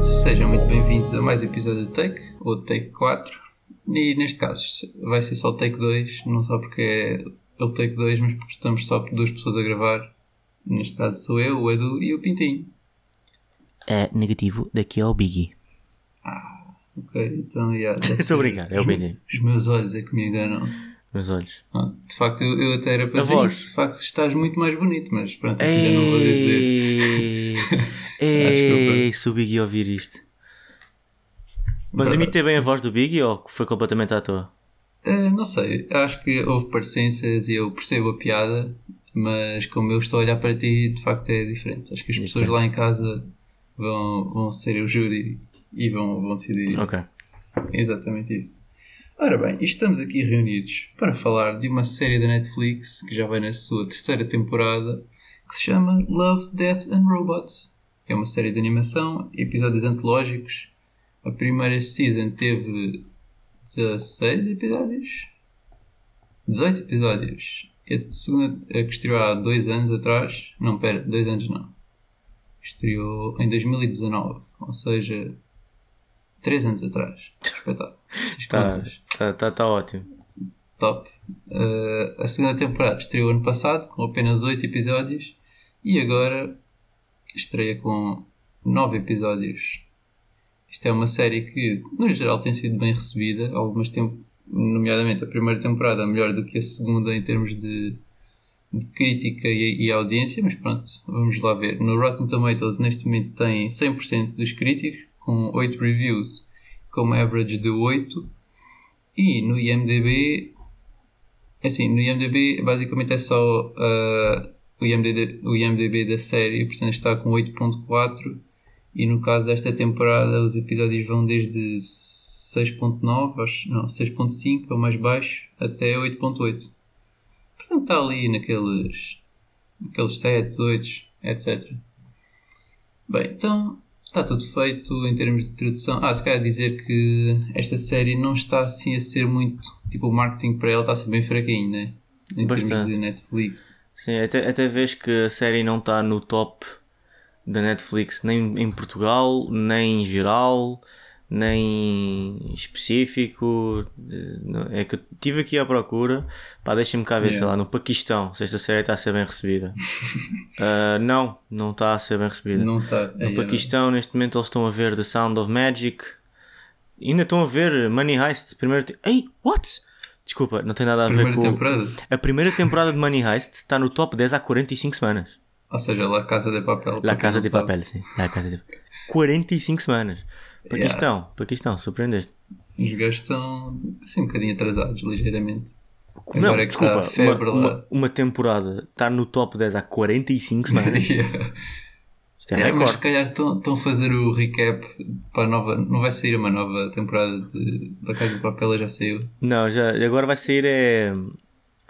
Sejam muito bem-vindos a mais um episódio do Take, ou Take 4. E neste caso vai ser só o Take 2, não só porque é o Take 2, mas porque estamos só por duas pessoas a gravar. Neste caso sou eu, o Edu e o Pintinho. É negativo, daqui é o Biggie. Ok, então, yeah, Estou a brincar, é o Biggie. Os meus olhos é que me enganam. Meus olhos. Ah, De facto, eu, eu até era para A dizer voz. isso. De facto, estás muito mais bonito, mas pronto, assim já não vou dizer. Ei, desculpa. Ei, se o Biggie ouvir isto. Mas imitei bem a voz do Biggie ou foi completamente à toa? Ah, não sei, acho que houve parecenças e eu percebo a piada, mas como eu estou a olhar para ti, de facto é diferente. Acho que as pessoas lá em casa vão, vão ser o júri e vão, vão decidir isso. Ok. Exatamente isso. Ora bem, estamos aqui reunidos para falar de uma série da Netflix que já vai na sua terceira temporada que se chama Love, Death and Robots. É uma série de animação, episódios antológicos. A primeira season teve 16 episódios? 18 episódios. E a segunda, a que estreou há dois anos atrás. Não, pera, dois anos não. Estreou em 2019, ou seja, 3 anos atrás. Espetáculo. Estas Tá, tá, tá, ótimo. Top. Uh, a segunda temporada estreou ano passado com apenas 8 episódios e agora estreia com 9 episódios. Isto é uma série que, no geral, tem sido bem recebida. Algumas tem, nomeadamente a primeira temporada, melhor do que a segunda em termos de, de crítica e, e audiência, mas pronto, vamos lá ver. No Rotten Tomatoes, neste momento, tem 100% dos críticos, com 8 reviews, com average de 8. E no IMDB, é assim, no IMDB basicamente é só uh, o, IMDB, o IMDB da série, portanto está com 8.4 e no caso desta temporada os episódios vão desde 6.9, acho- não, 6.5 ou mais baixo até 8.8. Portanto está ali naqueles, naqueles 7, 8, etc. Bem, então está tudo feito em termos de tradução. Ah, se calhar dizer que esta série não está assim a ser muito. Tipo, o marketing para ela está a ser bem fraquinho, né? Em termos Bastante. de Netflix. Sim, até, até vês que a série não está no top da Netflix, nem em Portugal, nem em geral, nem específico. não- É que eu estive aqui à procura. Pá, deixa-me cá ver, Yeah. sei lá, no Paquistão, se esta série está a ser bem recebida. Ah, não, não está a ser bem recebida. Não está. No Paquistão, neste momento, eles estão a ver The Sound of Magic. Ainda estão a ver Money Heist. Primeiro te... Ei, what? Desculpa, não tem nada a ver Primeira com. temporada. A primeira temporada de Money Heist está no top 10 há 45 semanas. Ou seja, La Casa de Papel. La Casa não de sabe. Papel, sim. La Casa de 45 semanas. Paquistão, Paquistão, surpreendeste. Os gajos estão assim um bocadinho atrasados, ligeiramente. Não, Agora é que está desculpa, a febre uma, lá. uma, uma temporada está no top 10 há 45 semanas. Yeah. Isto é É, mas se recorde. calhar estão a fazer o recap para a nova. Não vai sair uma nova temporada de La Casa de Papel, já saiu. Não, já, agora vai sair é.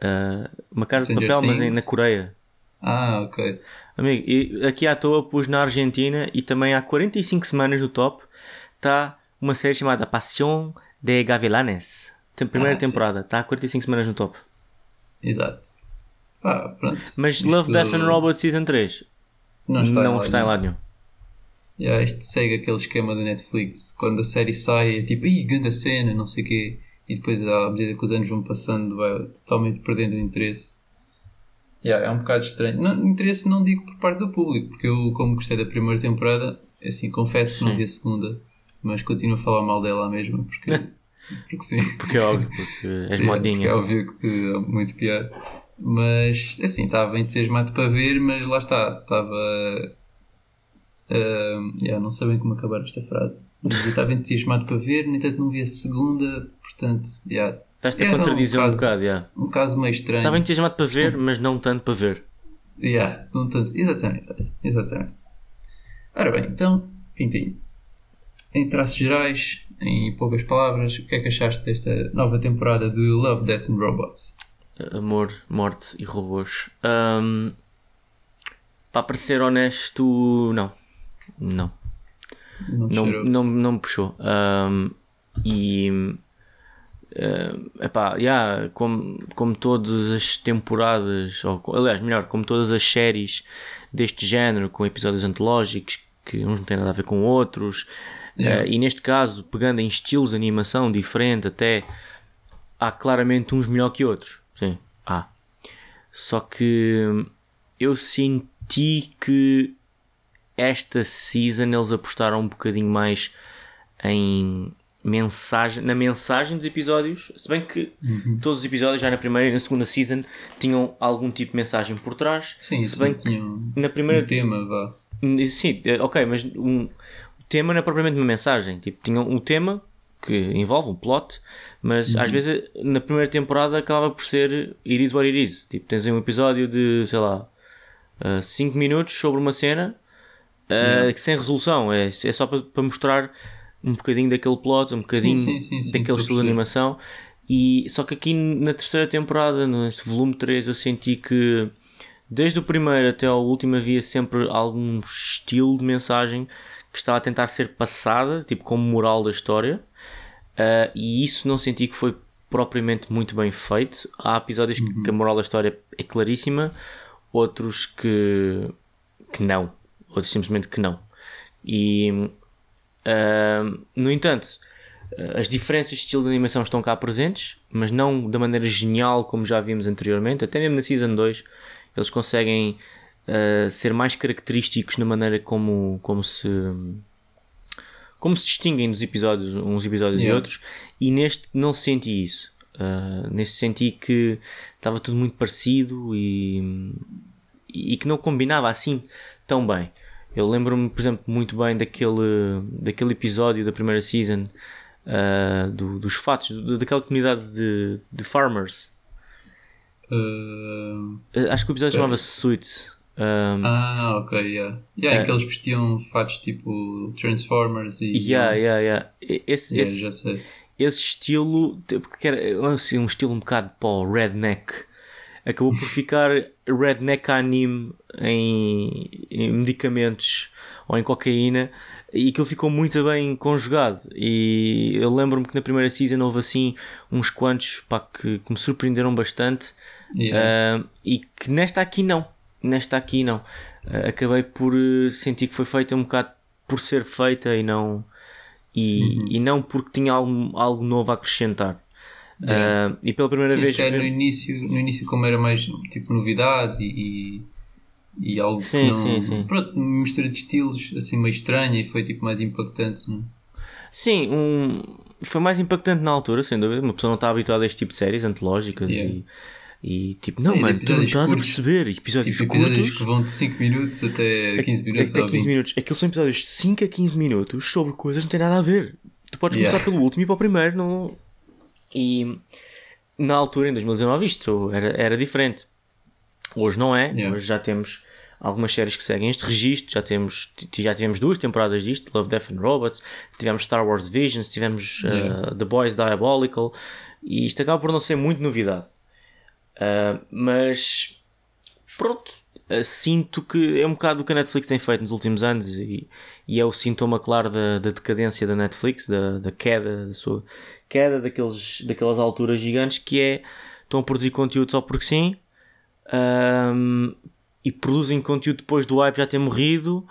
ah, uma casa de Stranger papel, mas em- Things. na Coreia. Ah, ok. Amigo, e aqui à toa pus na Argentina e também há 45 semanas no top está uma série chamada Pasión de Gavilanes. Tem primeira Ah, temporada, está há 45 semanas no top. Exato. Ah, pronto. Mas Isto Love, Death and Robots Season 3 não está, não em está em lado nenhum. Yeah, isto segue aquele esquema da Netflix. Quando a série sai, é tipo, ih, grande cena, não sei o quê. E depois, à medida que os anos vão passando, vai totalmente perdendo o interesse. Yeah, é um bocado estranho. Não, interesse não digo por parte do público, porque eu, como gostei da primeira temporada, assim, confesso que não vi a segunda, mas continuo a falar mal dela mesmo, porque, porque sim. Porque é óbvio, porque és Yeah, modinha. porque É óbvio que te é muito pior. Mas assim, estava entusiasmado para ver, mas lá está, estava. ah, yeah, não sei bem como acabar esta frase. Mas eu estava entusiasmado para ver, no entanto não vi a segunda, portanto, yeah, Estás-te a Era um contradizer um, caso- bocado, já. um caso meio estranho. Estava entusiasmado para ver, mas não tanto para ver. Yeah, não tanto. Exatamente, exatamente. Ora bem, então, Pintinho, em traços gerais, em poucas palavras, o que é que achaste desta nova temporada de Love, Death and Robots? Amor, morte e robôs. Ahm, para parecer honesto, não. Não. Não Não, não, não me puxou. Ahm, e. é epá, yeah, como, como todas as temporadas, ou aliás, melhor, como todas as séries deste género, com episódios antológicos que uns não têm nada a ver com outros. Yeah. Uh, e neste caso, pegando em estilos de animação diferente, até há claramente uns melhor que outros. Sim, há. Só que eu senti que esta season eles apostaram um bocadinho mais em mensagem, na mensagem dos episódios, se bem que Uhum. todos os episódios já na primeira e na segunda season tinham algum tipo de mensagem por trás. Sim, se sim, bem que na primeira um tema, vá. Sim, eh, ok, mas um, tema não é propriamente uma mensagem. Tipo, tinha um tema que envolve um plot, mas às vezes na primeira temporada acaba por ser It is what it is. Tipo, tens um episódio de, sei lá, 5 minutos sobre uma cena uh, que sem resolução. É, é só para, para mostrar um bocadinho daquele plot, um bocadinho sim, sim, sim, daquele estilo de animação. E, só que aqui na terceira temporada, neste volume 3, eu senti que desde o primeiro até ao último havia sempre algum estilo de mensagem que estava a tentar ser passada, tipo como moral da história. Uh, e isso não senti que foi propriamente muito bem feito. Há episódios que- que a moral da história é claríssima, outros que, que não, outros simplesmente que não. E uh, no entanto, as diferenças de estilo de animação estão cá presentes, mas não da maneira genial como já vimos anteriormente. Até mesmo na Season 2 eles conseguem uh, ser mais característicos na maneira como, como se como se distinguem dos episódios, uns episódios e Yeah. outros, e neste não senti isso. Uh, neste senti que estava tudo muito parecido e, e que não combinava assim tão bem. Eu lembro-me, por exemplo, muito bem daquele, daquele episódio da primeira season uh, do- dos fatos, do- daquela comunidade de, de farmers. Uh, acho que o episódio chamava-se Suits. Um, ah, ok, yeah. Yeah, em que eles vestiam fatos tipo Transformers e. yeah, yeah, yeah. Esse, Yeah, esse, já sei. esse estilo, tipo, que era assim, um estilo um bocado o redneck, acabou por ficar redneck anime em, em medicamentos ou em cocaína e aquilo ficou muito bem conjugado. E eu lembro-me que na primeira season houve assim uns quantos pá, que, que me surpreenderam bastante. Yeah. Ah, e que nesta aqui não. Nesta aqui não. Ah, acabei por eh, sentir que foi feita um bocado por ser feita e não. E, e não porque tinha algo, algo novo a acrescentar. Ah, e pela primeira Sim, vez. se no início, no início como era mais tipo novidade e, e, algo Sim, não, sim, sim. Pronto, mistura de estilos assim meio estranha e foi tipo mais impactante. Não? é? Sim, um, foi mais impactante na altura, sem dúvida. Uma pessoa não está habituada a este tipo de séries antológicas Yeah. e, e tipo, não, É, mano, tu não estás a curtos. perceber. Episódios Tipo episódios curtos. que vão de 5 minutos até 15 minutos. Até ou 15 20. minutos. Aqueles são episódios de 5 a 15 minutos sobre coisas que não têm nada a ver. Tu podes Yeah. começar pelo último e para o primeiro. Não... E na altura, em 2019, isto era, era diferente. Hoje não é. Yeah. Hoje já temos algumas séries que seguem este registro. Já, temos, já tivemos duas temporadas disto: Love, Death and Robots. Tivemos Star Wars Visions. Tivemos uh, Yeah. The Boys Diabolical. E isto acaba por não ser muito novidade. Uh, mas pronto, uh, sinto que é um bocado o que a Netflix tem feito nos últimos anos e, e é o sintoma claro da, da decadência da Netflix, da, da queda, da sua queda daqueles, daquelas alturas gigantes que é estão a produzir conteúdo só porque sim um, e produzem conteúdo depois do hype já ter morrido,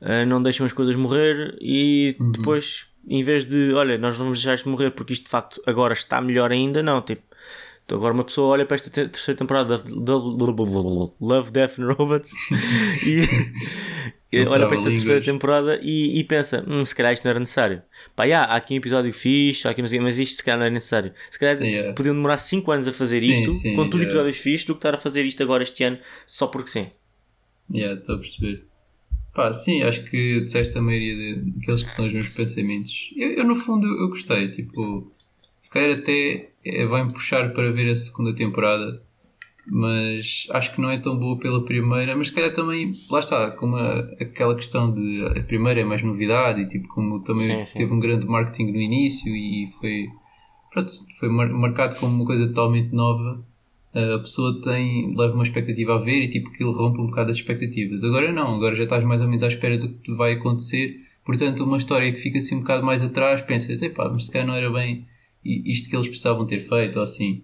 uh, não deixam as coisas morrer e depois em vez de olha, nós vamos deixar isto morrer porque isto de facto agora está melhor ainda, não, tipo então agora uma pessoa olha para esta te- terceira temporada de de- Love, Death and Robots e, olha para esta terceira temporada e, e pensa, hum, se calhar isto não era necessário. Pá, já, há aqui um episódio fixe, há aqui, mas isto se calhar não era necessário. Se calhar Yeah. podiam demorar 5 anos a fazer Sim, isto, sim, com tudo yeah. episódios fixes, do que estar a fazer isto agora este ano só porque sim. Yeah, estou a perceber. Pá, sim, acho que disseste a maioria daqueles que são os meus pensamentos. Eu, eu, no fundo, eu gostei. Tipo, se calhar até eh, vai-me puxar para ver a segunda temporada, mas acho que não é tão boa pela primeira. Mas se calhar também, lá está, como a, aquela questão de a primeira é mais novidade e tipo, como também Sim, sim. teve um grande marketing no início e foi, pronto, foi mar- marcado como uma coisa totalmente nova a pessoa tem, leva uma expectativa a ver e tipo que ele rompe um bocado as expectativas. Agora não, agora já estás mais ou menos à espera do que vai acontecer. Portanto, uma história que fica assim um bocado mais atrás, pensas, epá, mas se calhar não era bem isto que eles precisavam ter feito ou assim.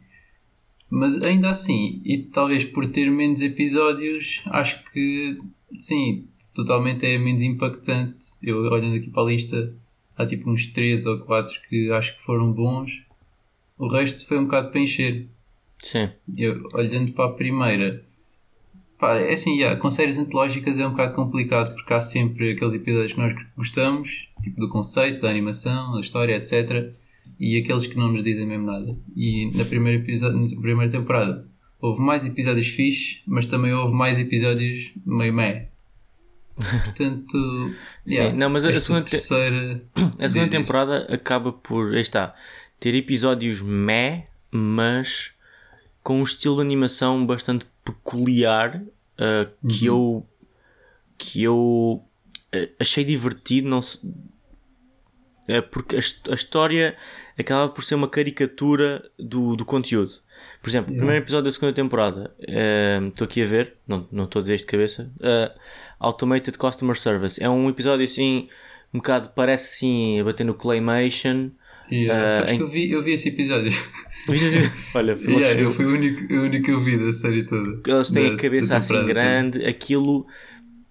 Mas ainda assim, e talvez por ter menos episódios, acho que sim, totalmente é menos impactante. Eu olhando aqui para a lista, há tipo uns 3 ou 4 que acho que foram bons. O resto foi um bocado para encher. Sim. Eu, olhando para a primeira, pá, é assim, yeah, com séries antológicas é um bocado complicado porque há sempre aqueles episódios que nós gostamos, tipo do conceito, da animação, da história, etc. E aqueles que não nos dizem mesmo nada. E na primeira, na primeira temporada houve mais episódios fixes, mas também houve mais episódios meio meh. Portanto, yeah, Sim, não, mas a segunda, te- terceira. a segunda diz, diz. temporada acaba por, aí está, ter episódios meh, mas com um estilo de animação bastante peculiar uh, que eu que eu uh, achei divertido, não é porque a, a história acaba por ser uma caricatura do, do conteúdo. Por exemplo, o Yeah. primeiro episódio da segunda temporada, eh, estou aqui a ver, não estou a dizer de cabeça, eh, Automated Customer Service. É um episódio assim, um bocado, parece assim, a bater no Claymation. Yeah, Ah, sabes em- que eu vi, eu vi esse episódio. Olha, foi Yeah, eu fui o único, o único que eu vi da série toda. eles têm a cabeça assim grande, aquilo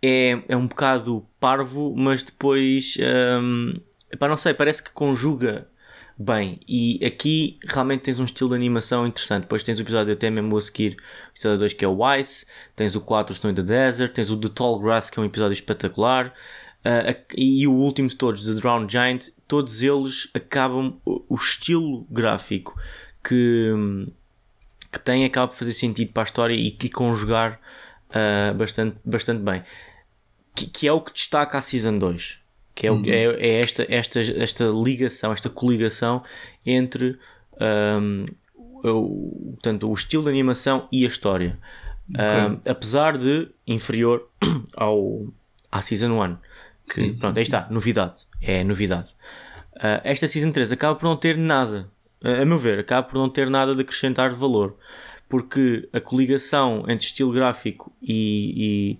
é, é um bocado parvo, mas depois, hum, epá, não sei, parece que conjuga bem. E aqui realmente tens um estilo de animação interessante. Depois tens o episódio até mesmo a seguir, o episódio 2 que é o Ice, tens o 4 Snow in the Desert, tens o The Tall Grass que é um episódio espetacular. a- e o último de todos, The Drowned Giant, todos eles acabam o, estilo gráfico que, que tem acaba por fazer sentido para a história e, e conjugar ah, bastante, bastante bem. Que, que é o que destaca a Season 2. Que é, o- é, é esta, esta, esta ligação, esta coligação entre ahm, o, portanto, o estilo de animação e a história. Ahm, apesar de inferior ao, à Season 1. Que, Sim, sim, pronto, aí está, novidade. É novidade. Ah, esta Season 3 acaba por não ter nada, a a meu ver, acaba por não ter nada de acrescentar valor. Porque a coligação entre estilo gráfico e,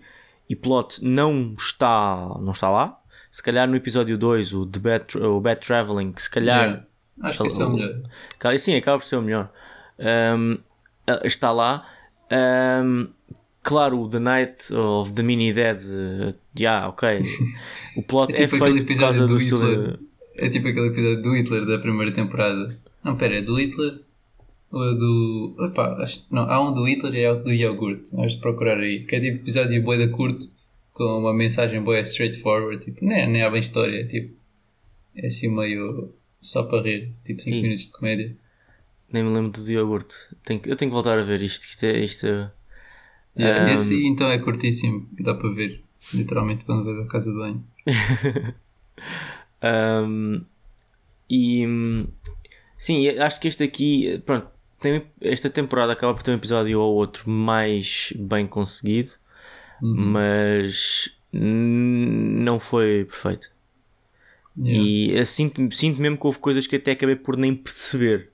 e, e plot não está, não está lá. Se calhar no episódio 2, o, The Bad, o Bad Traveling, se calhar Yeah. Acho que esse é o melhor. Cara, sim, acaba por ser o melhor. Um, ah, está lá. Um, claro, o The Night of the Mini Dead, uh, yeah, ok. O plot É é, tipo aquele feito por causa do, do. Hitler. É tipo aquele episódio do Hitler da primeira temporada. Não, pera, é do Hitler? Ou é do. Epá, acho... Não, há um do Hitler e há outro do iogurte. Vamos procurar aí. Que é tipo episódio boeda curto, com uma mensagem boa straightforward. Tipo, nem, nem há bem história. Tipo, é assim meio só para rir. Tipo 5 Ih. minutos de comédia. Nem me lembro do iogurte. Tenho, eu tenho que voltar a ver isto. Isto é. Isto é- Yeah, Um, Esse então é curtíssimo. Dá para ver. Literalmente quando vais à casa de banho. Um, e sim, acho que este aqui, pronto, tem, esta temporada acaba por ter um episódio ou outro mais bem conseguido, Uhum. mas não foi perfeito. Yeah. E sinto, sinto mesmo que houve coisas que até acabei por nem perceber.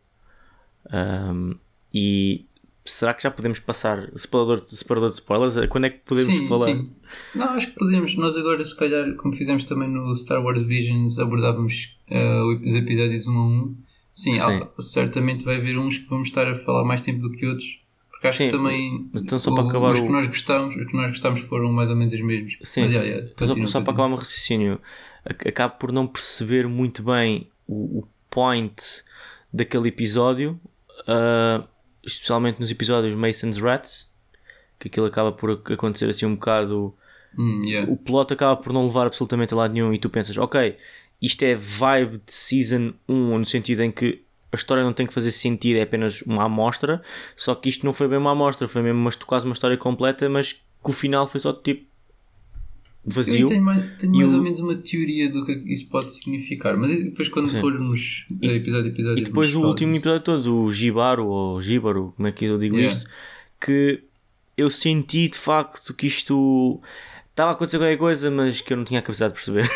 Um, e será que já podemos passar separador de, separador de spoilers? Quando é que podemos sim, falar? Sim. Não, acho que podemos. Nós agora, se calhar, como fizemos também no Star Wars Visions, abordávamos eh, os episódios 1 a 1. Sim, Sim. há- certamente vai haver uns que vamos estar a falar mais tempo do que outros. Porque acho Sim, que também então só para acabar os que nós gostamos, os que nós gostamos foram mais ou menos os mesmos. Sim, Mas, yeah, Então, só, só para acabar o meu raciocínio, ac- acabo por não perceber muito bem o, o point daquele episódio, ah, especialmente nos episódios Mason's Rats, que aquilo acaba por ac- acontecer assim um bocado. Hum, yeah. O plot acaba por não levar absolutamente a lado nenhum e tu pensas, ok, isto é vibe de season 1, no sentido em que a história não tem que fazer sentido, é apenas uma amostra, só que isto não foi bem uma amostra, foi mesmo uma, quase uma história completa, mas que o final foi só tipo Eu vazio. tenho mais, tenho E mais o- ou menos uma teoria do que isso pode significar, mas depois quando Sim. formos a episódio a episódio. E depois o último disso. episódio de todos, o Gibaro, ou Gíbaro, como é que eu digo Yeah. isto? Que eu senti de facto que isto estava a acontecer qualquer coisa, mas que eu não tinha a capacidade de perceber.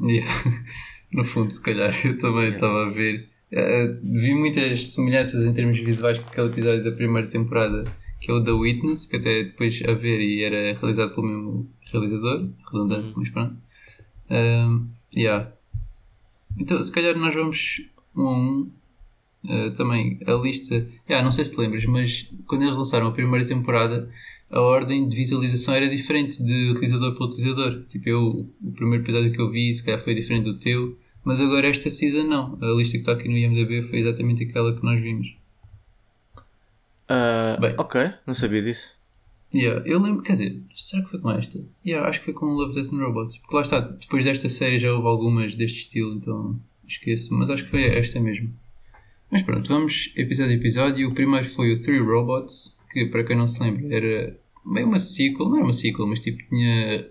Yeah. No fundo, se calhar, eu também estava a ver. Eh, vi muitas semelhanças em termos visuais com aquele episódio da primeira temporada, que é o The Witness, que até depois a ver e era realizado pelo mesmo realizador, redundante, mas pronto. Um, yeah. Então, se calhar, nós vamos um a um Uh, também a lista. Yeah, não sei se te lembras, mas quando eles lançaram a primeira temporada, a ordem de visualização era diferente de utilizador para utilizador. Tipo, eu, o primeiro episódio que eu vi, se calhar foi diferente do teu, mas agora esta season não. A lista que está aqui no IMDb foi exatamente aquela que nós vimos. Uh, Bem, ok, não sabia disso. Yeah, eu lembro, quer dizer, será que foi com esta? Yeah, acho que foi com Love, Death and Robots. Porque lá está, depois desta série já houve algumas deste estilo, então esqueço, mas acho que foi esta mesmo. Mas pronto, vamos episódio a episódio. O primeiro foi o Three Robots, que para quem não se lembra era meio uma sequel, não era uma sequel, mas tipo tinha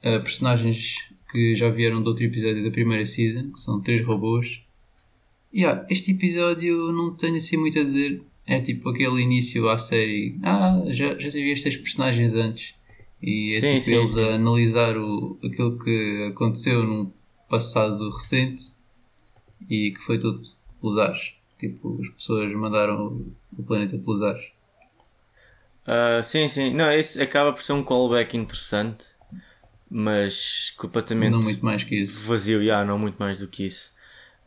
uh, personagens que já vieram do outro episódio da primeira season, que são três robôs. Yeah, este episódio não tenho assim muito a dizer é tipo aquele início à série. Ah, já, já tive estas personagens antes. E é sim, tipo sim, eles sim. a analisar o, aquilo que aconteceu num passado recente e que foi tudo pelos ares. Tipo, as pessoas mandaram o planeta pelos ares. Uh, sim, sim. Não, esse acaba por ser um callback interessante, mas completamente. Não muito mais que isso. Vazio, já, não muito mais do que isso.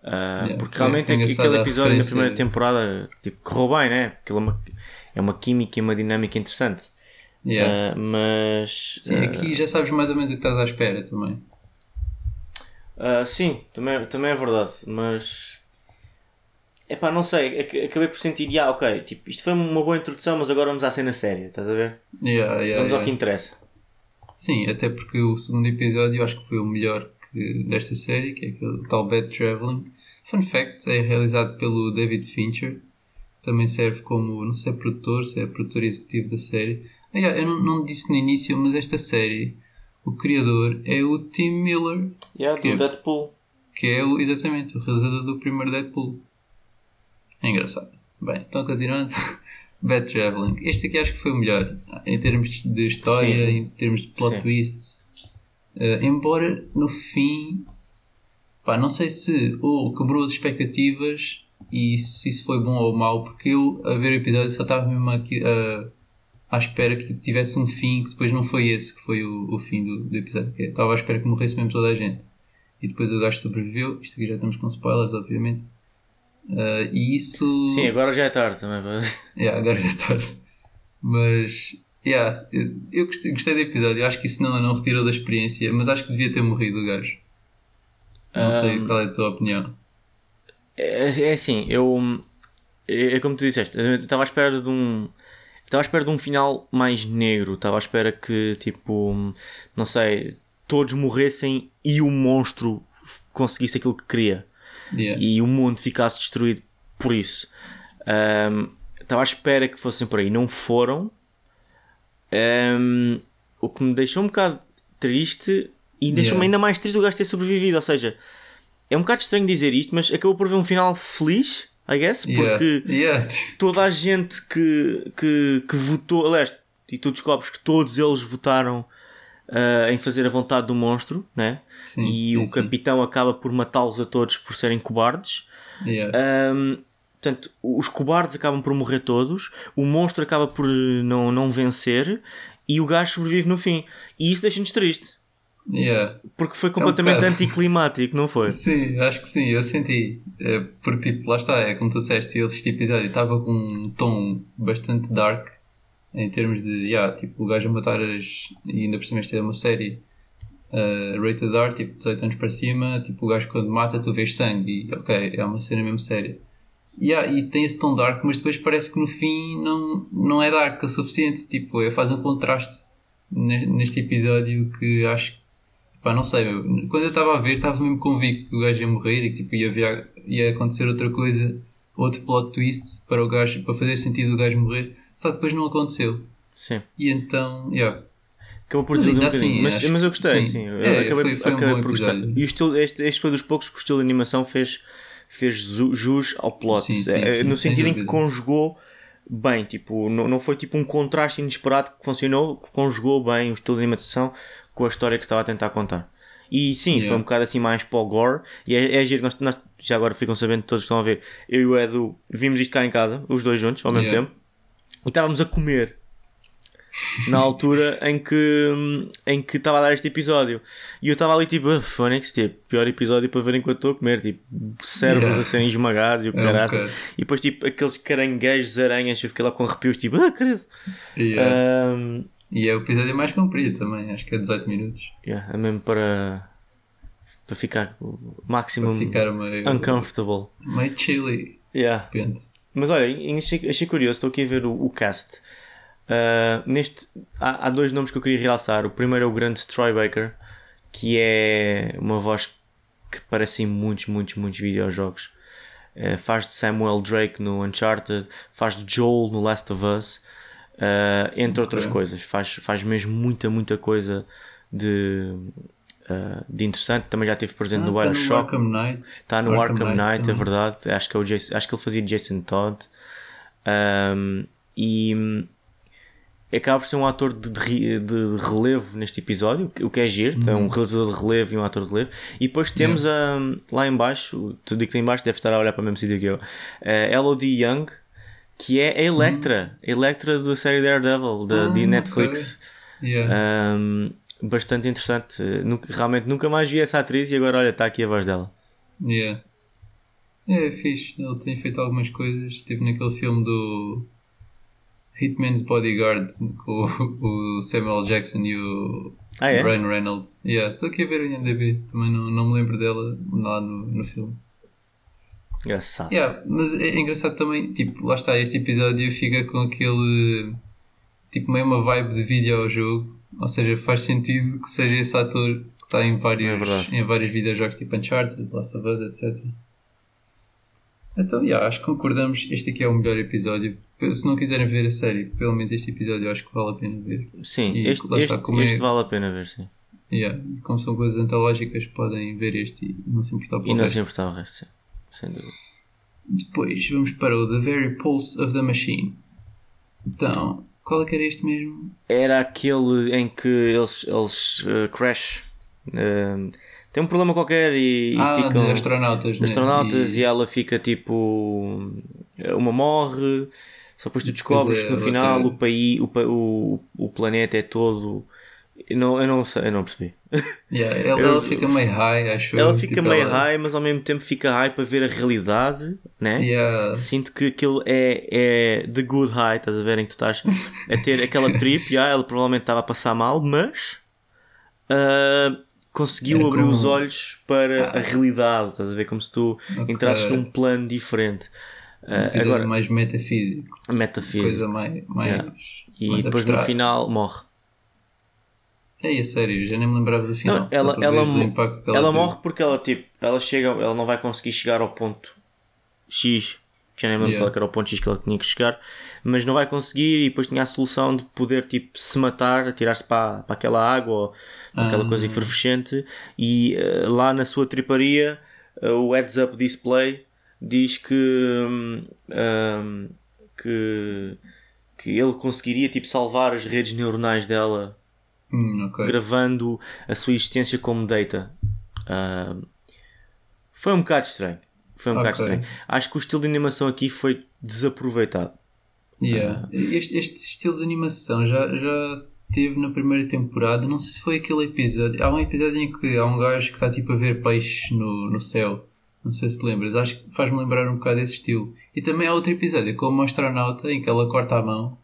Uh, yeah, porque foi, realmente foi aquele episódio na primeira temporada tipo, correu bem, né? Aquilo é uma, é uma química e uma dinâmica interessante. Yeah. Uh, mas. Sim, uh, aqui já sabes mais ou menos o que estás à espera também. sim, também, também é verdade, mas. é pá, não sei, acabei por sentir, ah, ok, tipo, isto foi uma boa introdução, mas agora vamos à cena séria, estás a ver? Yeah, yeah, vamos ao que interessa. Sim, até porque o segundo episódio eu acho que foi o melhor que, desta série, que é aquele tal Bad Traveling. Fun fact, é realizado pelo David Fincher, que também serve como, não sei, produtor, se é produtor executivo da série. Ah, yeah, eu não, não disse no início, mas esta série, o criador é o Tim Miller. Yeah, que do é, Deadpool. Que é o, exatamente o realizador do primeiro Deadpool. É engraçado. Bem, então continuando. Bad Traveling. Este aqui acho que foi o melhor. Em termos de história, Sim. em termos de plot Sim. twists. Uh, embora no fim, pá, não sei se ou quebrou as expectativas e se isso foi bom ou mau, porque eu a ver o episódio só estava mesmo aqui, uh, à espera que tivesse um fim que depois não foi esse que foi o, o fim do, do episódio. É, estava à espera que morresse mesmo toda a gente. E depois o gajo sobreviveu. Isto aqui já estamos com spoilers, obviamente. Uh, e isso. Sim, agora já é tarde também. yeah, agora já é tarde. Mas Yeah, eu gostei, gostei do episódio. Acho que isso não, não retirou da experiência, mas acho que devia ter morrido o gajo. Não um, sei qual é a tua opinião. É, é assim, eu. É, é como tu disseste, eu estava à espera de um. Estava à espera de um final mais negro. Estava à espera que, tipo, não sei, todos morressem e o monstro conseguisse aquilo que queria. Yeah. E o mundo ficasse destruído por isso. Um, estava à espera que fossem por aí. Não foram. Um, o que me deixou um bocado triste e deixou-me yeah. ainda mais triste o gajo ter sobrevivido. Ou seja, é um bocado estranho dizer isto, mas acabou por ver um final feliz, I guess, porque yeah. Toda a gente que, que, que votou, aliás, e tu descobres que todos eles votaram uh, em fazer a vontade do monstro, né? Sim, e sim, o capitão acaba por matá-los a todos por serem cobardes. Um, Portanto, os cobardes acabam por morrer todos, o monstro acaba por não, não vencer e o gajo sobrevive no fim. E isso deixa-nos triste. Yeah. Porque foi completamente é um anticlimático, não foi? Sim, acho que sim, eu senti. É, porque, tipo, lá está, é como tu disseste, este episódio estava com um tom bastante dark em termos de, yeah, tipo, o gajo a matar as. E ainda por cima, esta é uma série uh, rated R, tipo, 18 anos para cima. Tipo, o gajo quando mata, tu vês sangue e, ok, é uma cena mesmo séria. Yeah, e tem esse tom dark, mas depois parece que no fim não, não é dark o suficiente. Tipo, faz um contraste neste episódio que acho. Pá, não sei, meu. quando eu estava a ver, estava mesmo convicto que o gajo ia morrer e que tipo, ia, ia acontecer outra coisa, outro plot twist para o gajo, para fazer sentido o gajo morrer, só que depois não aconteceu. Sim. E então, yeah. Acabou por dizer um assim, mas, mas eu gostei, sim. sim. É, acabei, foi, foi acabei um por gostar. E o estilo, este, este foi dos poucos que o estilo de animação fez fez jus ao plot. Sim, sim, é, sim, no sentido em que conjugou bem, tipo, não, não foi tipo um contraste inesperado que funcionou, conjugou bem o estilo de animação com a história que se estava a tentar contar. E sim, yeah. foi um bocado assim mais para o gore. E é, é giro, nós, nós, já agora ficam sabendo, todos estão a ver. Eu e o Edu vimos isto cá em casa, os dois juntos, ao mesmo yeah. tempo, e estávamos a comer. na altura em que em que estava a dar este episódio. E eu estava ali tipo, "Ah, Phoenix, tipo, pior episódio para ver enquanto estou a comer, tipo, cérebros Yeah. a serem esmagados e o É um e depois, tipo, aqueles caranguejos, aranhas, eu fiquei lá com arrepios, tipo, ah, credo. Yeah. Ahm, E é o episódio mais comprido também, acho que é 18 minutos. yeah, é mesmo para, para ficar o máximo Para ficar meio, uncomfortable. meio chilly, Yeah. de repente. Mas olha, achei, achei curioso, estou aqui a ver o, o cast. Ah, neste, há, há dois nomes que eu queria realçar. O primeiro é o grande Troy Baker, que é uma voz que parece em muitos, muitos, muitos videojogos. Ah, faz de Samuel Drake no Uncharted, faz de Joel no Last of Us, ah, entre outras Ok. coisas. Faz, faz mesmo muita, muita coisa de, ah, de interessante. Também já esteve presente no Ah, tá no Bioshock. Knight. Está no Arkham Arkham Knight Knight, é também. verdade. Acho que, é o Jason, acho que ele fazia Jason Todd. Um, e acaba por ser um ator de, de de relevo neste episódio, o que- é giro. É um realizador de relevo e um ator de relevo. E depois temos a, lá em baixo, tu digo que lá em baixo deve estar a olhar para o mesmo sítio que eu, a Elodie Young, que é a Electra, a Electra da série Daredevil, da, Ah, de ok. Netflix. Yeah. Um, bastante interessante. Nunca- realmente nunca mais vi essa atriz e agora olha, está aqui a voz dela. Yeah. É fixe, ele tem feito algumas coisas. Esteve naquele filme do Hitman's Bodyguard com o, o Samuel Jackson e o Ah, é? Ryan Reynolds. Yeah, Estou aqui a ver o IMDb, também não, não me lembro dela lá no, no filme. Engraçado. Yeah, mas é engraçado também, tipo, lá está, este episódio fica com aquele tipo meio uma vibe de videojogo, ou seja, faz sentido que seja esse ator que está em É vários, verdade. em vários videojogos tipo Uncharted, Last of Us, etc. Então, yeah, acho que concordamos, este aqui é o melhor episódio. Se não quiserem ver a série, pelo menos este episódio acho que vale a pena ver. Sim, E este, lá está, este, é- este vale a pena ver, sim. Yeah, e como são coisas antológicas, podem ver este e não se importar E pelo não resto. se importar o resto, sim. Sem dúvida. Depois vamos para o The Very Pulse of the Machine. Então, qual é que era este mesmo? Era aquele em que eles, eles eh, crash. eh, tem um problema qualquer e, e ah, ficam. de astronautas. de né? astronautas e... E- ela fica tipo. Uma morre, só depois tu descobres é, que no final o, país, o, o, o planeta é todo. Eu não, eu não sei, eu não percebi. Yeah, ela, Eu- ela fica meio high, acho Ela fica tipo, meio ela- high, mas ao mesmo tempo fica high para ver a realidade, né? Yeah. Sinto que aquilo é, é the good high, estás a ver? Em que tu estás a ter aquela trip, já, ela provavelmente estava a passar mal, mas ah, conseguiu Era abrir como- os olhos para Ah. a realidade, estás a ver? Como se tu Ok. entrasses num plano diferente. Um episódio agora, mais metafísico, metafísica. coisa mais, mais, Yeah. E mais depois no abstrata. final morre. É, é sério, já nem me lembrava do final. Não, ela, ela, ela, ela morre porque ela, tipo, ela chega, ela não vai conseguir chegar ao ponto X, que eu nem me lembro Yeah. qual é era o ponto X que ela tinha que chegar, mas não vai conseguir e depois tinha a solução de poder, tipo, se matar, atirar-se para, para aquela água ou aquela Ah. coisa efervescente e eh, lá na sua triparia eh, o heads up display diz que hum, hum, que que ele conseguiria tipo salvar as redes neuronais dela Hum, ok. gravando a sua existência como data. Ah, foi um bocado estranho. Foi um bocado Ok. estranho. Acho que o estilo de animação aqui foi desaproveitado. Yeah. Ah. Este, este estilo de animação já, já teve na primeira temporada. Não sei se foi aquele episódio. Há um episódio em que há um gajo que está tipo a ver peixes no, no céu. Não sei se te lembras. Acho que faz-me lembrar um bocado desse estilo. E também há outro episódio com uma astronauta em que ela corta a mão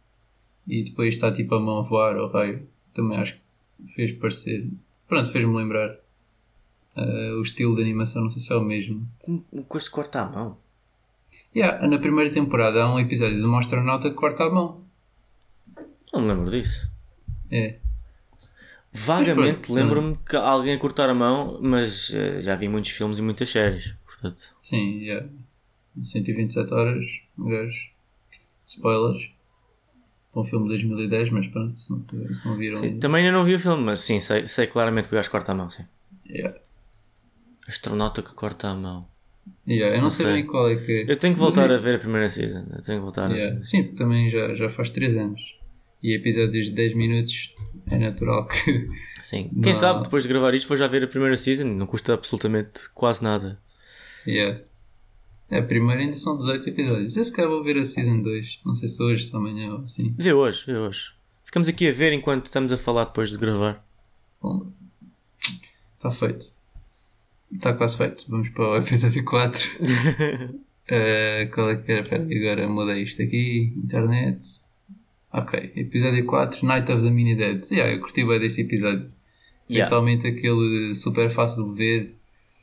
e depois está tipo a mão a voar ao raio. Também acho que fez parecer. Pronto, fez-me lembrar. Ah, o estilo de animação, não sei se é o mesmo. Com, com este corta à mão. Yeah, na primeira temporada há um episódio de uma astronauta que corta a mão. Não me lembro disso. É. Vagamente lembro-me que alguém a cortar a mão, mas eh, já vi muitos filmes e muitas séries. Portanto, Sim, yeah. 127 horas, um gajo. Spoilers. Para um filme de 2010, mas pronto, se não, se não viram. sim, também ainda não vi o filme, mas sim, sei, sei claramente que o gajo corta a mão. Sim. Yeah. Astronauta que corta a mão. Yeah, eu não, Não sei, sei. bem qual é que. Eu tenho que Mas voltar é- a ver a primeira season. Eu tenho que voltar Yeah. a Sim, também já, já faz 3 anos. E episódios de 10 minutos é natural que. Sim. Quem Não. sabe depois de gravar isto vou já ver a primeira season, não custa absolutamente quase nada. yeah. É, a primeira ainda são 18 episódios. Eu se calhar vou ver a Season 2. Não sei se hoje, se amanhã ou assim. Vê hoje, vê hoje. Ficamos aqui a ver enquanto estamos a falar depois de gravar. Bom, está feito. Está quase feito. Vamos para o episódio 4. uh, qual é que era? Espera aí, agora mudei isto aqui. Internet. Ok. Episódio 4, Night of the Mini Dead. Yeah, eu curti bem deste episódio. Yeah. Totalmente aquele super fácil de ver.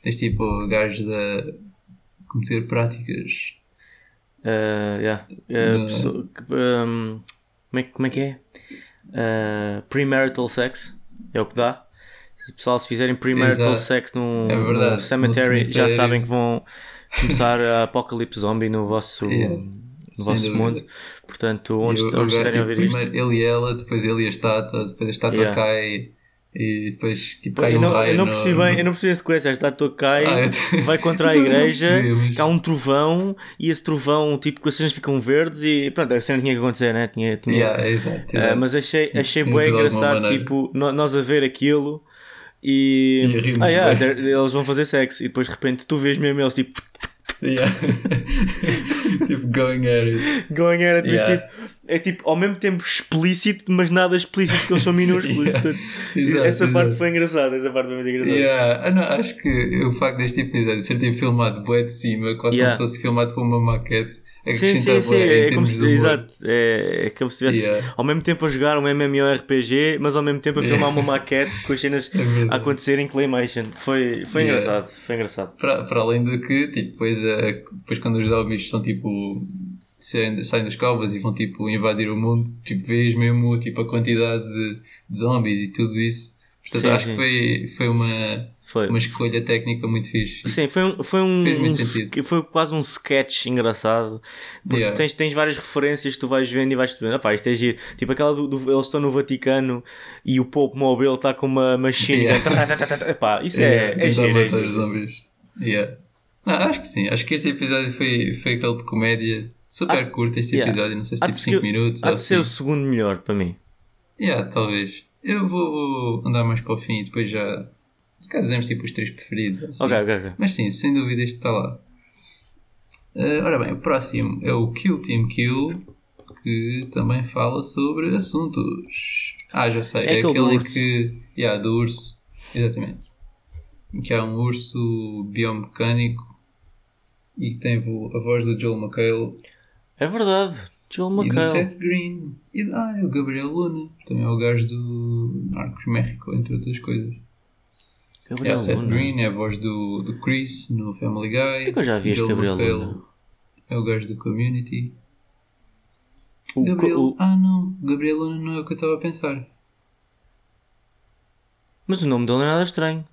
Este tipo, gajos a cometer práticas. Uh, yeah. Uh, pessoa- que, um, como, é, que- como é que é? Uh, premarital sex é o que dá. Se pessoal se fizerem premarital Exato. sex num, É verdade, num cemetery, já sabem que vão começar a apocalipse zombie no vosso, Yeah. no vosso dúvida. mundo. Portanto, onde, onde estiverem a tipo, ouvir isto. ele e ela, depois ele e a estátua, depois a estátua Yeah. cai e depois tipo cai Eu um não, raio. eu não no- percebi bem, eu não percebi a sequência. A estátua cai, Ah, vai contra a igreja, percebi, há um trovão e esse trovão, tipo, que as cenas ficam verdes e pronto, a cena tinha que acontecer, né? Tinha, tinha, Yeah, exato, Uh, exato. mas achei, achei bem engraçado, tipo, no- nós a ver aquilo e. E ah, yeah, eles vão fazer sexo e depois de repente tu vês mesmo eles tipo Yeah. tipo, going at it. going at it, mas, Yeah. tipo, é tipo ao mesmo tempo explícito, mas nada explícito porque eles são minúsculos. Yeah. Portanto, Exato, essa parte foi engraçada, essa parte foi muito engraçada. Yeah. Ah, não, acho que o facto deste episódio ser tipo filmado bué de cima, quase Yeah. como se fosse filmado por uma maquete, Sim, acrescenta sim, sim, em é como se, exato, é, é como se estivesse Yeah. ao mesmo tempo a jogar um MMORPG, mas ao mesmo tempo a filmar Yeah. uma maquete com as cenas É a acontecer em Claymation. Foi, foi Yeah. engraçado, foi engraçado. Para, para além do que, tipo, depois, eh, depois quando os zombies são tipo. Saem, das covas e vão tipo invadir o mundo, tipo, vês mesmo tipo, a quantidade de, de zombies e tudo isso. Portanto, Sim, acho sim. que foi, foi uma, Foi. uma escolha técnica muito fixe. Sim, foi um, foi um, um foi quase um sketch engraçado porque Yeah. tu tens, tens várias referências que tu vais vendo e vais "Epá, isto é giro. Tipo aquela do, do- eles estão no Vaticano e o Pope Mobile está com uma machine Yeah. Epá, isso Yeah, é, é tentar giro, é giro. zombies. Yeah. Não, acho que sim. Acho que este episódio foi, foi aquele de comédia super curto. Este episódio, não sei se Há tipo de 5 ser- minutos Há de ser o assim. segundo melhor para mim. Yeah, talvez. Eu vou andar mais para o fim e depois já. Se calhar dizemos tipo os três preferidos. assim. Ok, ok, ok. Mas sim, sem dúvida este está lá. Eh, ora bem, o próximo é o Kill Team Kill, que também fala sobre assuntos. Ah, já sei. É É, aquele aquele que. Yeah, do urso. Exatamente. Que há um urso biomecânico e que tem a voz do Joel McHale É verdade. Joel e do McHale. Seth Green. E ah, é o Gabriel Luna. Também é o gajo do Narcos México, entre outras coisas. É Gabriel o Seth Luna. Green, é a voz do, do Chris no Family Guy. É que eu já vi este Gabriel McHale Luna. É o gajo do Community. O- Gabriel... o- Ah não, Gabriel Luna não é o que eu estava a pensar. Mas o nome dele não é nada estranho.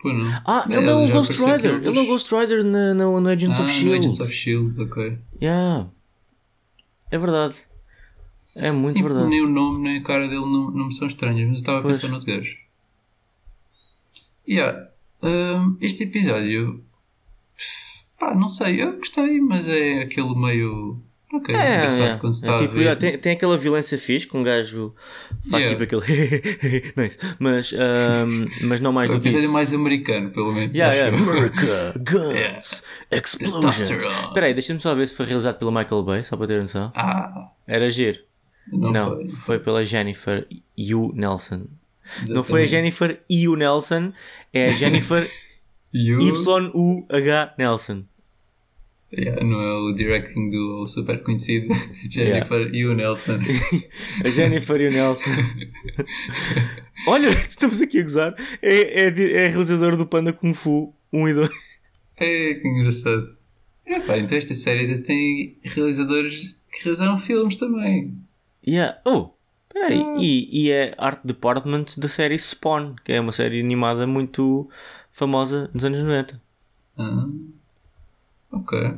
Pô, não. Ah, É, ele é o Ghost Rider. Ele é o Ghost Rider na, na, no Agents ah, of no Shield. Agents of Shield, ok. Yeah. É verdade. É muito Sim, verdade. nem o nome nem a cara dele não, não me são estranhas, mas eu estava a Pois. pensar no outro gajo. Yeah. hum, este episódio. Pá, não sei, eu gostei, mas é aquele meio. Ok, É, é. quando se É tipo, ver. yeah, tem, tem aquela violência fixe que um gajo faz Yeah. tipo aquele nice. mas, ahm, mas não mais É do que isso. mais americano, pelo menos. Yeah, yeah. America, guns, explosions. Testosterone. Espera aí, deixa-me só ver se foi realizado pelo Michael Bay, só para ter noção. Ah, Era giro. não, Não, foi. foi pela Jennifer Yu Nelson. Não foi a Exatamente. Jennifer Yu Nelson, é a Jennifer Y-U-H Nelson. Yeah, não é o directing do super conhecido Jennifer e o Nelson. A Jennifer e o Nelson. Olha, estamos aqui a gozar. É, é, é realizador do Panda Kung Fu 1 e 2. É, que engraçado. É, pá, então esta série ainda tem realizadores que realizaram filmes também. Yeah. Oh, peraí. E, e é Art Department da série Spawn, que é uma série animada muito famosa nos anos 90. Ah, ok.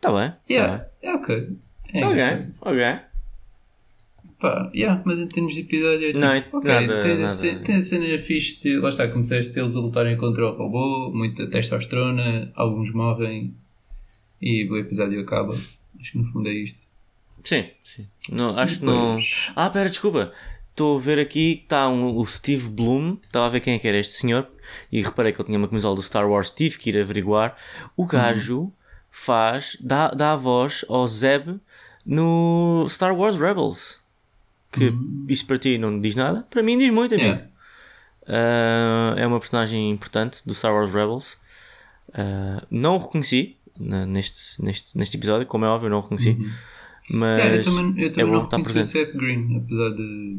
Tá bem. Yeah, Tá é ok. É bem. Ok, ok. Pá, yeah, mas em termos de episódio é tipo, Não, ok, nada- tens, a nada. ce- tens a cena fixe, de, lá está, como disseste, eles a lutarem contra o robô, muita testosterona, alguns morrem e o episódio acaba. Acho que no fundo é isto. Sim, sim. Não, acho que não. Depois- Ah, pera, desculpa. Estou a ver aqui que está um, o Steve Bloom. Estava a ver quem é que era este senhor. E reparei que ele tinha uma camisola do Star Wars. Tive que ir averiguar. O gajo faz, dá, dá a voz ao Zeb no Star Wars Rebels. que isso para ti não diz nada, para mim diz muito, amigo. Yeah. Uh, é uma personagem importante do Star Wars Rebels. Uh, não o reconheci na- neste, neste, neste episódio, como é óbvio, não o reconheci. Mas Yeah, eu também, eu é também bom não estar reconheci o. Seth Green, apesar de.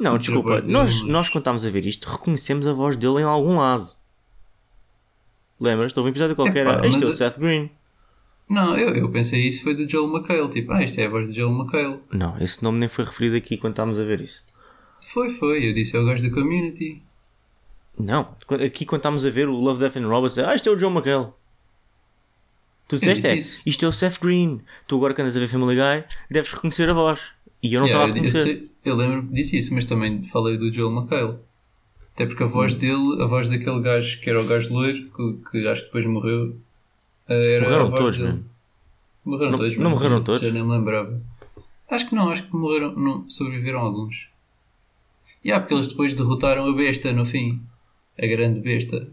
Não, reconhecer a desculpa, dele, nós, nós quando estávamos a ver isto, reconhecemos a voz dele em algum lado. Lembras? Houve um episódio qualquer. Epá, este é o Seth Green. Não, eu, eu pensei isso foi do Joel McHale. Tipo, ah, isto é a voz do Joel McHale. Não, esse nome nem foi referido aqui quando estávamos a ver isso. Foi, foi. Eu disse é o gajo da community. Não, aqui quando estávamos a ver o Love, Death and Robots, ah, isto é o John McHale. Tu disseste é, isto é o Seth Green. Tu agora que andas a ver Family Guy, deves reconhecer a voz. E eu não Yeah, estava a eu, eu, reconhecer. Eu lembro que disse isso, mas também falei do Joel McHale. Até porque a voz dele, a voz daquele gajo que era o gajo loiro, que, que acho que depois morreu, eh, era Morreram a voz todos, dele. mano. Morreram Não- todos, não morreram Já todos? nem me lembrava. Acho que não, acho que morreram, não, sobreviveram alguns. E yeah, porque eles depois derrotaram a besta no fim. A grande besta.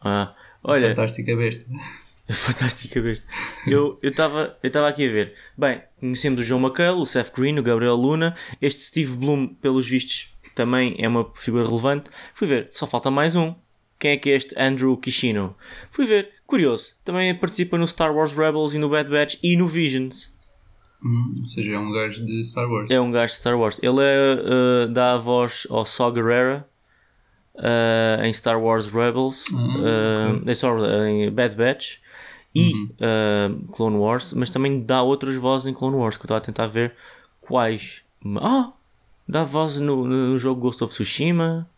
Ah, A olha, fantástica besta. Fantástica besta. Eu estava eu estava aqui a ver. Bem, conhecemos o João McHale, o Seth Green, o Gabriel Luna. Este Steve Bloom, pelos vistos, também é uma figura relevante. Fui ver, só falta mais um. Quem é que é este Andrew Kishino? Fui ver, curioso. Também participa no Star Wars Rebels e no Bad Batch e no Visions. Hum, ou seja, é um gajo de Star Wars. É um gajo de Star Wars. Ele é, uh, dá a voz ao Saw Gerrera uh, em Star Wars Rebels, uh, em, Star Wars, em Bad Batch e uh, Clone Wars, mas também dá outras vozes em Clone Wars que eu estava a tentar ver quais. Ah! Dá voz no, no jogo Ghost of Tsushima.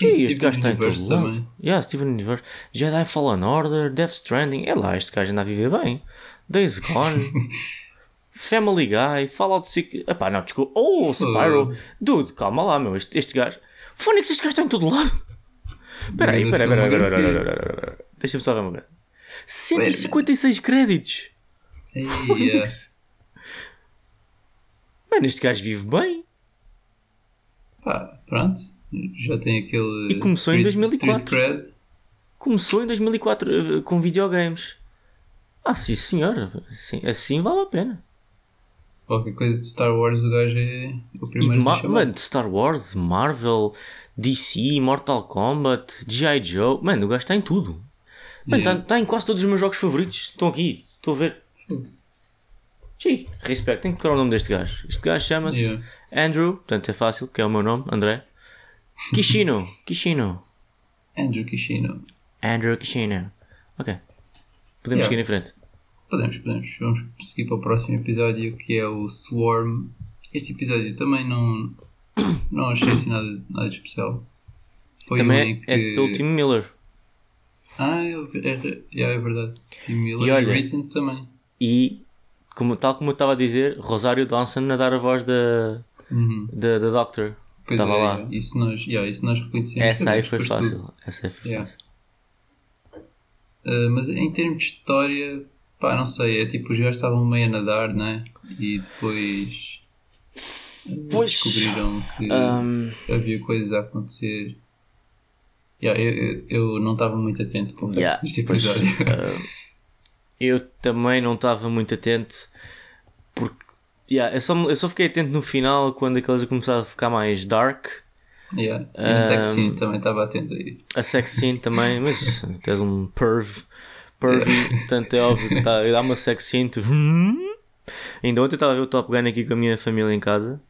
E este Steven gajo está em todo lado. Yeah, Steven Universe. Jedi Fallen Order, Death Stranding. É lá, este gajo anda a viver bem. Days Gone. Family Guy, Fallout 6. Epá, não, desculpa. Oh, Spyro. Dude, calma lá, meu. Este, este gajo. Fónix, este gajo está em todo lado. Espera aí, espera aí, espera aí, espera aí, espera aí, espera aí, espera aí. Deixa-me só ver uma coisa. 156 créditos. Ei, Fónix. Mano, este gajo vive bem. Pá, pronto. Já tem aquele. E começou em street- 2004. street cred. Começou em 2004 eh, com videogames. Ah, sim senhora. Sim, assim vale a pena. Qualquer coisa de Star Wars, o gajo é o primeiro de, a Ma- ser chamado. mano, de Star Wars, Marvel, DC, Mortal Kombat, G.I. Joe. Mano, o gajo está em tudo. Mano, está tá em quase todos os meus jogos favoritos. Estão aqui. Estou a ver. Gee, respeito. Tenho que decorar o nome deste gajo. Este gajo chama-se Yeah. Andrew. Portanto, é fácil, porque é o meu nome, André. Kishino. Kishino. Andrew Kishino. Andrew Kishino. Ok. Podemos Yeah. seguir em frente. Podemos, podemos. Vamos seguir para o próximo episódio que é o Swarm. Este episódio também não, não achei assim nada, nada de especial. Foi Também em que... é, é pelo Tim Miller. Ah, é, é, é, é verdade. Miller E olha- também. E, como, tal como eu estava a dizer, Rosário Dawson a dar a voz da, Uhum. da, da Doctor. Pois Estava é, lá. Isso nós, yeah, isso nós reconhecemos. Essa aí foi fácil. tudo. Essa aí foi Yeah. fácil. Uh, mas em termos de história, pá, não sei, é tipo, os gajos estavam meio a nadar, né? E depois uh, Pois, descobriram que Ahm, havia coisas a acontecer. Yeah, eu, eu, não estava muito atento com Yeah, este pois, episódio. ah, eu também não estava muito atento porque yeah, eu, só, eu só fiquei atento no final quando a coisa começava a ficar mais dark. yeah. E no sex Um, scene também estava atento aí. A sex scene também, mas tu és um perv, pervy, portanto é óbvio que tá, dá uma sex scene. Tu, "Hum?" Ainda ontem eu estava a ver o Top Gun aqui com a minha família em casa.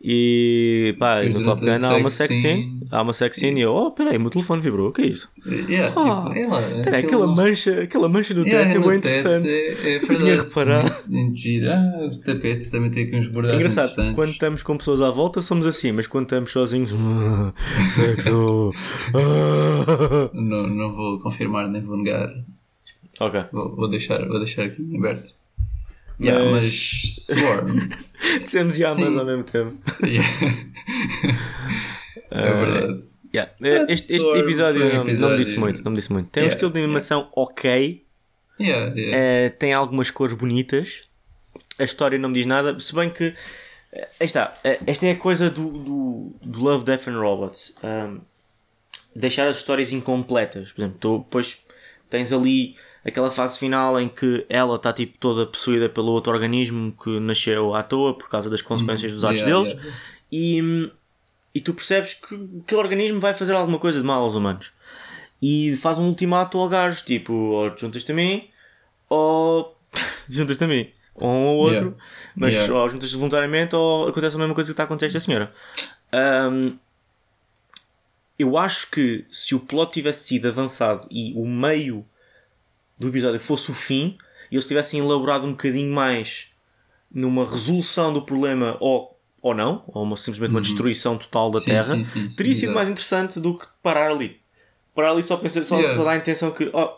E pá, no Top Gun há uma sex scene, há uma sex scene e eu, oh, peraí, o meu telefone vibrou, o que é isso? Yeah, Ah, tipo, é lá, Peraí, aquele aquela não- mancha, aquela mancha no Yeah, teto é no bem interessante. É, é Eu tinha verdade. reparado. Giro. Ah, o tapete também tem aqui uns bordados Engraçado, quando estamos com pessoas à volta somos assim, mas quando estamos sozinhos, "Ah, sexo. ah." Não, não vou confirmar nem vou negar. Ok. Vou, vou deixar, vou deixar aqui aberto. Yeah, Mas- mas Swarm. Dissemos já, mas ao mesmo tempo. Yeah. é verdade. Yeah. Eh, Este, este episódio, um não, não me episódio- disse muito, não me disse muito. Tem um Yeah, estilo de animação ok, Yeah, yeah. eh, tem algumas cores bonitas, a história não me diz nada, se bem que aí está, esta é a coisa do, do, do Love, Death and Robots. Um, deixar as histórias incompletas. Por exemplo, tu depois tens ali aquela fase final em que ela está tipo toda possuída pelo outro organismo que nasceu à toa por causa das consequências dos atos Hum, Yeah, deles yeah. E, e tu percebes que aquele organismo vai fazer alguma coisa de mal aos humanos e faz um ultimato ao gajo tipo ou te juntas-te a mim ou juntas-te a mim ou um ou outro Yeah. mas Yeah. ou juntas-te voluntariamente ou acontece a mesma coisa que está a acontecer esta senhora Ahm, eu acho que se o plot tivesse sido avançado e o meio do episódio fosse o fim e eles tivessem elaborado um bocadinho mais numa resolução do problema ou, ou não, ou uma, simplesmente uma destruição total da Sim, Terra, sim, sim, teria sido mais interessante do que parar ali. Parar ali só, pensa, só, Yeah. só dá a intenção que oh,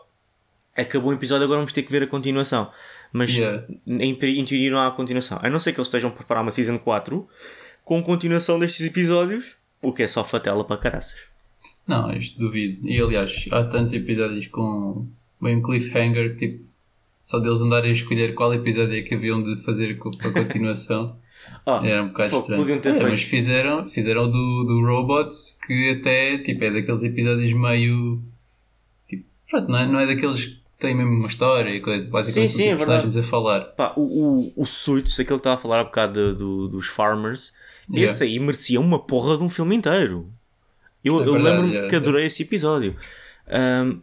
acabou o episódio, agora vamos ter que ver a continuação. Mas Yeah. em, em teoria não há continuação. A não ser que eles estejam a preparar uma Season 4 com continuação destes episódios, o que é só fatela para caraças. Não, isto duvido. E aliás, há tantos episódios com bem um cliffhanger, tipo, só deles andarem a escolher qual episódio é que haviam de fazer para continuação. Ah, Era um bocado estranho. É, Mas fizeram, fizeram do, do Robots que até tipo, é daqueles episódios meio. Tipo, pronto, não é, não é daqueles que têm mesmo uma história e coisa. Basicamente Sim, sim, tipo é personagens a falar. Pá, o, o, o Suits, aquele que estava a falar há bocado de- do- dos Farmers, Yeah. esse aí merecia uma porra de um filme inteiro. Eu, É eu lembro-me yeah, que adorei esse episódio. Ahm,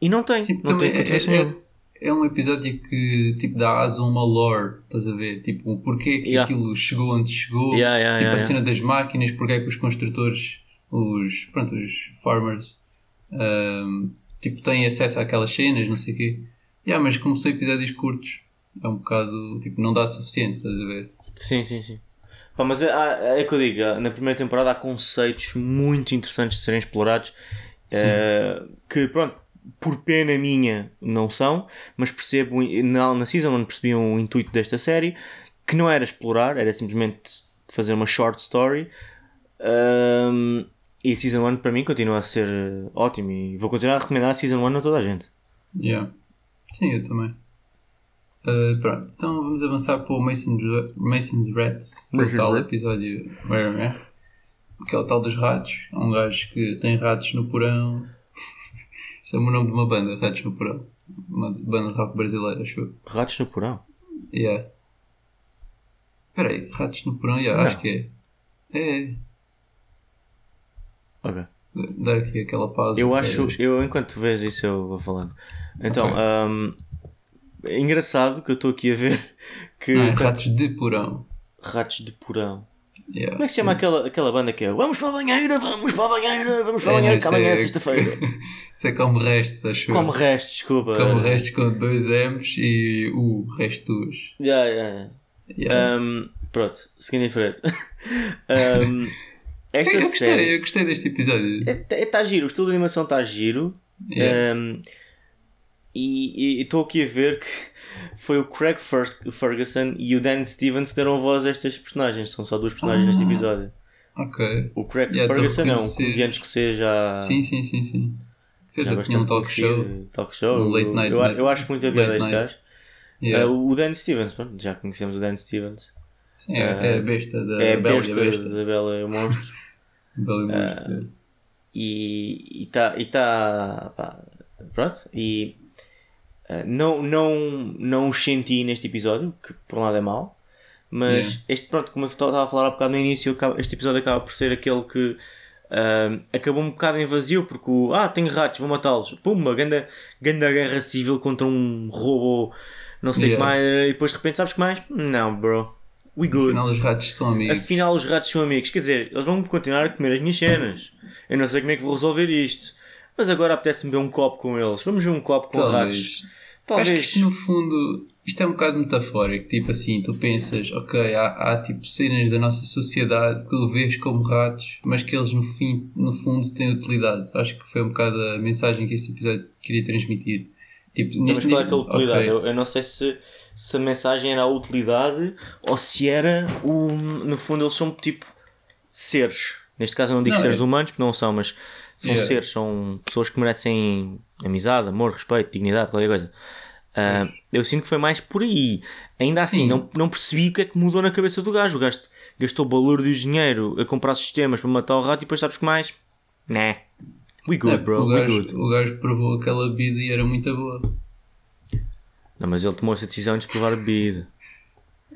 e não tem, Sim, não tem é, é, nenhuma. é um episódio que tipo, dá asa a uma lore, estás a ver? Tipo, o porquê que Yeah. aquilo chegou onde chegou, Yeah, yeah, tipo, a cena das máquinas, porque é que os construtores, os, pronto, os farmers, ahm, tipo, têm acesso àquelas cenas, não sei o quê. Yeah, mas como são episódios curtos, é um bocado, tipo, não dá suficiente, estás a ver? Sim, sim, sim. Pá, mas é, há- é que eu digo, há- na primeira temporada há conceitos muito interessantes de serem explorados eh, que, pronto, por pena minha não são, mas percebo, na, na Season 1 percebi o intuito desta série que não era explorar, era simplesmente fazer uma short story. Ahm, e a Season 1 para mim continua a ser eh, ótimo e vou continuar a recomendar a Season 1 a toda a gente. Yeah. Sim, eu também. Uh, pronto, então vamos avançar para o Mason's, Mason's Rats, o tal episódio é? que é o tal dos ratos. É um gajo que tem ratos no porão. Isto é o nome de uma banda, Ratos no Porão. Uma banda de rock brasileira, acho eu. Ratos no porão. Yeah. Espera aí, Ratos no Porão, yeah, Não. acho que é. É, Ok. dar aqui aquela pausa. Eu acho, eu enquanto vejo isso eu vou falando. Então, Ok. hum, é engraçado que eu estou aqui a ver que Não, é Ratos de Porão. ratos de porão. Yeah. Como é que se chama aquela, aquela banda que é Vamos para a banheira, vamos para a banheira, vamos para a É, banheira, que amanhã é é- sexta-feira. Isso é como restos, acho eu. Como restos, desculpa. Como restos com dois M's e o restos. Já, já, já. Yeah. Hum, pronto, seguindo em frente. Hum, esta eu, gostei, série. eu gostei deste episódio. Está é, tá giro, o estilo de animação está giro. Yeah. Um, e estou aqui a ver que foi o Craig Fer- Ferguson e o Dan Stevens que deram voz a estas personagens. São só duas personagens neste episódio. Ok. O Craig Yeah, a Ferguson é um comediante escoceses já, Sim, sim, sim, sim. Você já já tinha um talk show. Talk show. Um late night, eu, late- eu acho muito a piada night. gajo. Yeah. Uh, o Dan Stevens, pronto, já conhecemos o Dan Stevens. Sim, é, é a besta da é a Bela e besta, a Besta. da Bela e o Monstro. Bela e o Monstro. e está e tá, pá, pronto e eh, não não não os senti neste episódio que por um lado é mau mas Yeah. este pronto como eu estava a falar há bocado no início este episódio acaba por ser aquele que ah, acabou um bocado em vazio porque o, ah tenho ratos vou matá-los pum uma grande, grande guerra civil contra um robô não sei o que Yeah. mais e depois de repente sabes que mais não bro we good Afinal, os ratos são amigos. Afinal, os ratos são amigos. Quer dizer, eles vão continuar a comer as minhas cenas. Eu não sei como é que vou resolver isto. Mas agora apetece-me beber um copo com eles. Vamos ver um copo com ratos. Talvez. Acho que isto no fundo isto é um bocado metafórico, tipo assim, tu pensas, ok, há, há tipo cenas da nossa sociedade que tu vês como ratos, mas que eles no fim, no fundo têm utilidade. Acho que foi um bocado a mensagem que este episódio queria transmitir. Tipo, neste qual é que a nível- utilidade? ok, Eu, eu não sei se, se a mensagem era a utilidade ou se era o. No fundo, eles são tipo seres. Neste caso, eu não digo Não, seres é- humanos, porque não são, mas são Yeah. seres, são pessoas que merecem amizade, amor, respeito, dignidade, qualquer coisa. Ah, eu sinto que foi mais por aí. Ainda assim, Sim. não, não percebi o que é que mudou na cabeça do gajo. O gajo gastou balúrdio de dinheiro a comprar sistemas para matar o rato e depois sabes que mais? Né. We good, é, bro. o, gajo, good. o gajo provou aquela bebida e era muito boa. Não, mas ele tomou essa decisão de provar a bebida.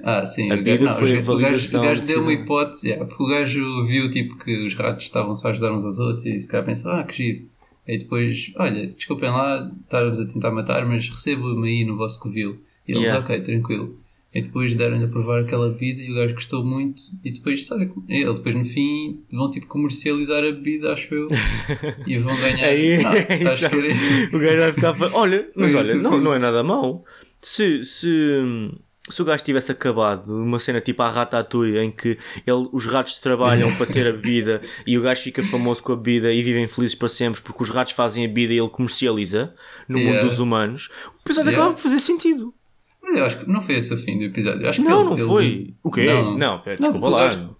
Ah, sim. A não, foi a o gajo, o gajo deu uma hipótese, yeah, porque o gajo viu tipo que os ratos estavam-se a ajudar uns aos outros e se calhar pensou, ah, que giro. E depois, olha, desculpem lá, estar-vos a tentar matar, mas recebo-me aí no vosso covil. E eles, Yeah. ok, tranquilo. E depois deram-lhe a provar aquela bebida e o gajo gostou muito. E depois, sabe, ele depois no fim vão tipo comercializar a bebida, acho eu. e vão ganhar. Aí, não, era- o gajo vai ficar. Olha, mas olha, não, não é nada mau. Se, se, se o gajo tivesse acabado uma cena tipo a Ratatouille em que ele, os ratos trabalham para ter a bebida e o gajo fica famoso com a bebida e vivem felizes para sempre porque os ratos fazem a bebida e ele comercializa no mundo Yeah. dos humanos, o episódio Yeah. acaba por fazer sentido. Mas eu acho que não foi esse o fim do episódio. Eu Acho que Não, ele- não ele- foi. O quê? Não. Não, Não, desculpa porque o lá.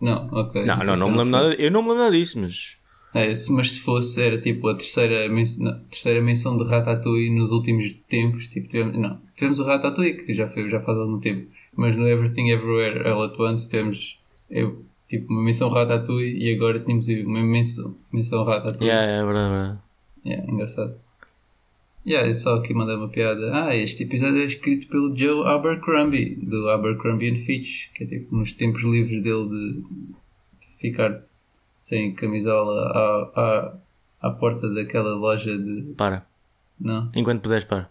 Não, ok. Não, não, Então, se não me lembro foi. nada. Eu não me lembro nada disso, mas. É, mas se fosse, era tipo a terceira, men não, terceira menção de Ratatouille nos últimos tempos. Tipo, tivemos, não, tivemos o Ratatouille, que já, foi, já faz algum tempo, mas no Everything Everywhere All at Once temos eu, tipo, uma menção Ratatouille e agora tínhamos uma menção, menção Ratatouille. Yeah, é verdade, é verdade. Yeah, engraçado. Yeah, eu só aqui mandei uma piada. Ah, este episódio é escrito pelo Joe Abercrombie, do Abercrombie and Fitch, que é tipo nos tempos livres dele de, de ficar sem camisola à, à, à porta daquela loja de. Para. Não? Enquanto puderes, para.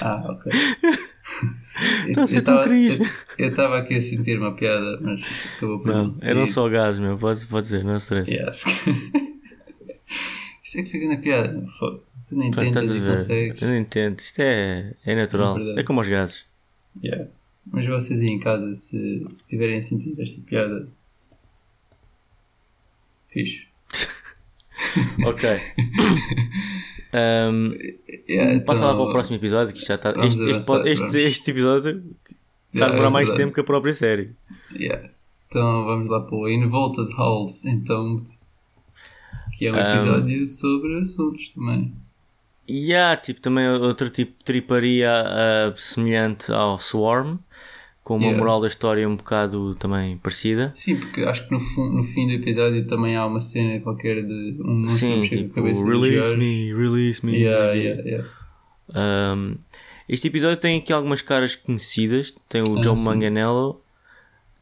Ah, ok. Está a ser tão cringe. eu- eu estava aqui a sentir uma piada, mas acabou por Não, sair. eram só gases, meu. Pode, pode dizer, não stress. Yes. Isso é que fica na piada. Fogo. Tu nem Pá, tentas e consegues. Eu não entendo. Isto é, é natural. É. É como os gases. Yeah. Mas vocês aí em casa, se, se tiverem a sentir esta piada, fixe. Ok. Um, Yeah, passa lá então, para o próximo episódio que já está. Este, este, este, este episódio está a Yeah, demorar é mais tempo que a própria série. Yeah. Então vamos lá para o Involted Halls Entombed, que é um Um, episódio sobre assuntos também. E há tipo, também outro tipo de triparia ah, semelhante ao Swarm, com uma Yeah. moral da história um bocado também parecida. Sim, porque acho que no, no fim do episódio também há uma cena qualquer de um monstro Sim, tipo, cabeça release me, release me. Yeah, yeah. Um, este episódio tem aqui algumas caras conhecidas. Tem o Ah, John sim. Manganello,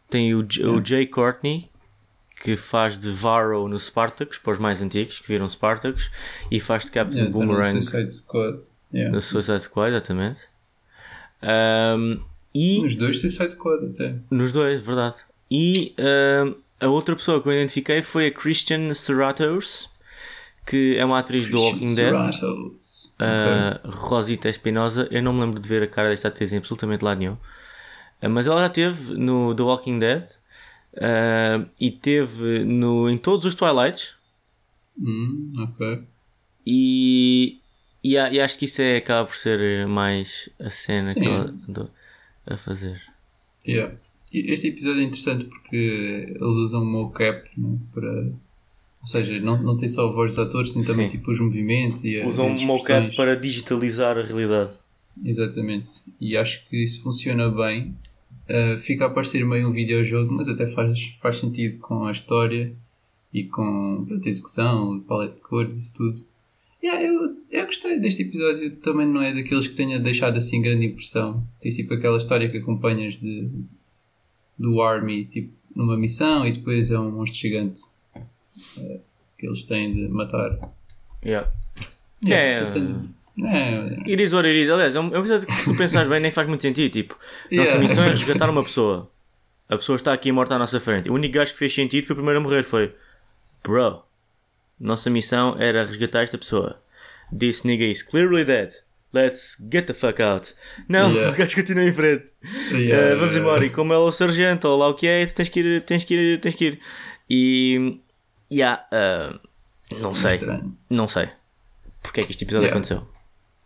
tem o, o. Jay Courtney, que faz de Varro no Spartacus, para os mais antigos, que viram Spartacus, e faz de Captain tá no Boomerang Suicide Squad. No Suicide Squad, exatamente. Um, e Nos dois Suicide Squad até. nos dois, verdade. E um, a outra pessoa que eu identifiquei foi a Christian Serratos, que é uma atriz do Walking Dead. Serratos. Uh, Rosita Espinosa, eu não me lembro de ver a cara desta atriz em absolutamente lado nenhum. Uh, mas ela já teve no The Walking Dead uh, e teve no, em todos os Twilights. Hum, ok. E, e, e acho que isso é, acaba por ser mais a cena Sim. que ela andou a fazer. Yeah. Este episódio é interessante porque eles usam mocap né, para. Ou seja, não, não tem só a voz dos atores, tem também Sim. tipo os movimentos e a- Usam as mocap para digitalizar a realidade. Exatamente. E acho que isso funciona bem. Uh, fica a parecer meio um videojogo, mas até faz, faz sentido com a história e com pronto, a execução, o paleta de cores, isso tudo. Yeah, eu, eu gostei deste episódio. Também não é daqueles que tenha deixado assim grande impressão. Tem tipo aquela história que acompanhas de, do Army, tipo numa missão e depois é um monstro gigante uh, que eles têm de matar. Yeah. Yeah, é, esse é, It is what it is. Aliás, é um é um episódio que se tu pensares bem nem faz muito sentido. Tipo, nossa Yeah. missão é resgatar uma pessoa. A pessoa está aqui morta à nossa frente. O único gajo que fez sentido foi o primeiro a morrer. Foi, bro, nossa missão era resgatar esta pessoa. This nigga is clearly dead. Let's get the fuck out. Não, Yeah. o gajo continua em frente. Yeah, Eh, vamos embora. E como ela é o sargento, ou lá o que é, tens que ir, tens que ir, tens que ir. E. Yeah, eh, não sei. Estranho. Não sei. Porque é que este episódio Yeah. aconteceu.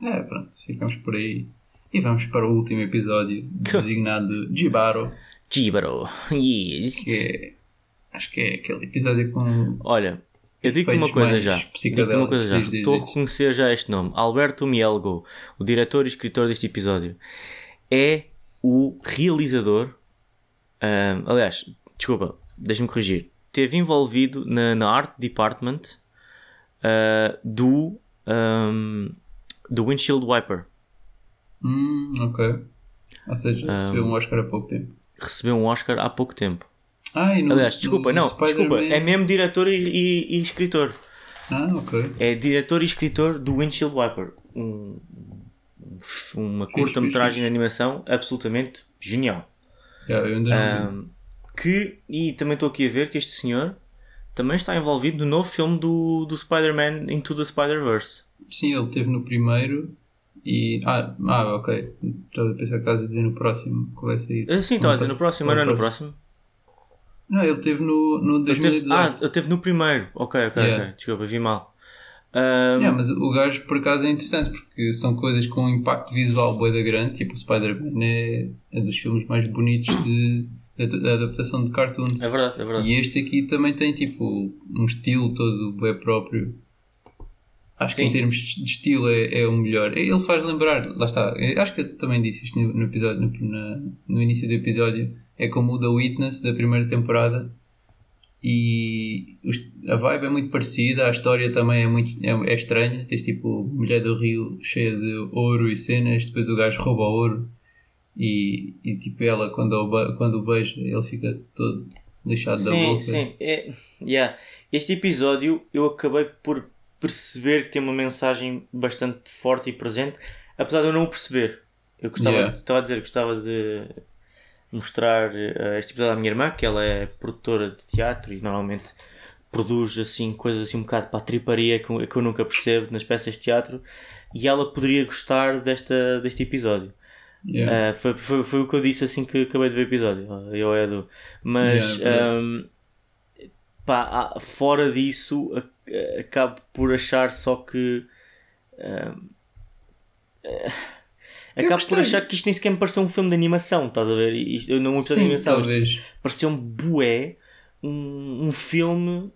É, pronto, ficamos por aí. E vamos para o último episódio, designado Jibaro, Jibaro. Yes. que é. Acho que é aquele episódio com. Olha, eu digo-te uma coisa já. Digo-te uma coisa já. Estou a reconhecer já este nome. Alberto Mielgo, o diretor e escritor deste episódio, é o realizador. ahm, aliás, desculpa, deixa-me corrigir. Esteve envolvido na, na art department ah, do, ahm, do Windshield Wiper. Hum, ok. Ou seja, recebeu um Oscar há pouco tempo. Recebeu um Oscar há pouco tempo. Ah, e no, Aliás, desculpa, no não, desculpa, é mesmo diretor e, e- e escritor. Ah, ok. É diretor e escritor do Windshield Wiper. Um- uma curta-metragem de animação absolutamente genial. Yeah, eu ainda. Ahm, que, e também estou aqui a ver que este senhor também está envolvido no novo filme do, do Spider-Man Into the Spider-Verse. Sim, ele teve no primeiro e. Ah, ah ok. Estava a pensar que estás a dizer no próximo que vai sair. Ah, Sim, estava a dizer no próximo, mas não é no próximo. próximo. Não, ele teve no, no Ele teve, 2018. ah, ele teve no primeiro. Ok, ok, Yeah. ok. Desculpa, vi mal. Ahm, Yeah, mas o gajo por acaso é interessante porque são coisas com um impacto visual bué da grande, tipo o Spider-Man é, é dos filmes mais bonitos de, da, da adaptação de cartoons. É verdade, é verdade. E este aqui também tem tipo um estilo todo bué próprio. Acho que Sim. em termos de estilo é, é o melhor. Ele faz lembrar, lá está, eu acho que eu também disse isto no, no episódio, no, na- no início do episódio, é como o The Witness da primeira temporada. E a vibe é muito parecida, a história também é muito é, é estranha. Tens tipo mulher do rio cheia de ouro e cenas, depois o gajo rouba ouro e, e tipo ela quando o, quando o beija ele fica todo lixado da Sim, boca. sim. É, yeah. Este episódio eu acabei por perceber que tem uma mensagem bastante forte e presente, apesar de eu não o perceber. Eu gostava, Yeah. de, estava a dizer que gostava de mostrar eh, este episódio à minha irmã, que ela é produtora de teatro e normalmente produz assim coisas assim um bocado para a triparia que, eu- que eu nunca percebo nas peças de teatro e ela poderia gostar desta, deste episódio. Yeah. Uh, foi, foi, foi o que eu disse assim que acabei de ver o episódio. uh, Eu é do. Mas Yeah, é verdade. um, pá, fora disso, acabo por achar só que. um, acabo por achar que isto nem sequer me pareceu um filme de animação, estás a ver? Isto, eu não muito de animação, talvez. pareceu-me bué um, um filme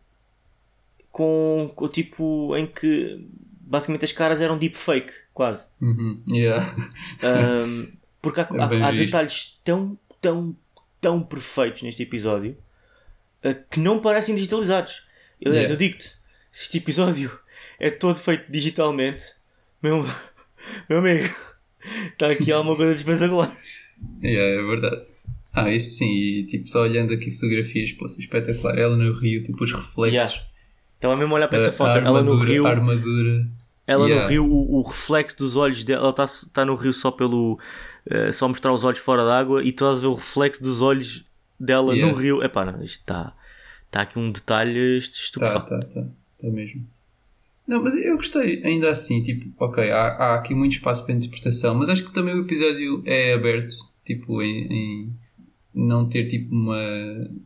com, com tipo em que basicamente as caras eram deepfake, quase. Uhum. Yeah. Um, porque há, É há- há detalhes tão, tão, tão perfeitos neste episódio uh, que não parecem digitalizados. Aliás, Yeah. eu digo-te, se este episódio é todo feito digitalmente, meu, meu amigo, está aqui alguma coisa de espetacular. Yeah, é verdade. Ah, isso sim, e tipo, só olhando aqui fotografias, pô, espetacular. Ela no rio, tipo, os reflexos. Yeah. Estava mesmo a olhar para essa foto, a ela no armadura- rio, A armadura. ela Yeah. no rio, o, o reflexo dos olhos dela, ela está tá no rio só pelo, uh, só mostrar os olhos fora d'água e tu estás a ver o reflexo dos olhos dela Yeah. no rio. Epá, não, isto está, está aqui um detalhe Tá, estupefacto. tá, tá. Tá mesmo. Não, mas eu gostei, ainda assim, tipo, ok, há, há aqui muito espaço para interpretação, mas acho que também o episódio é aberto, tipo, em, em não ter, tipo, uma,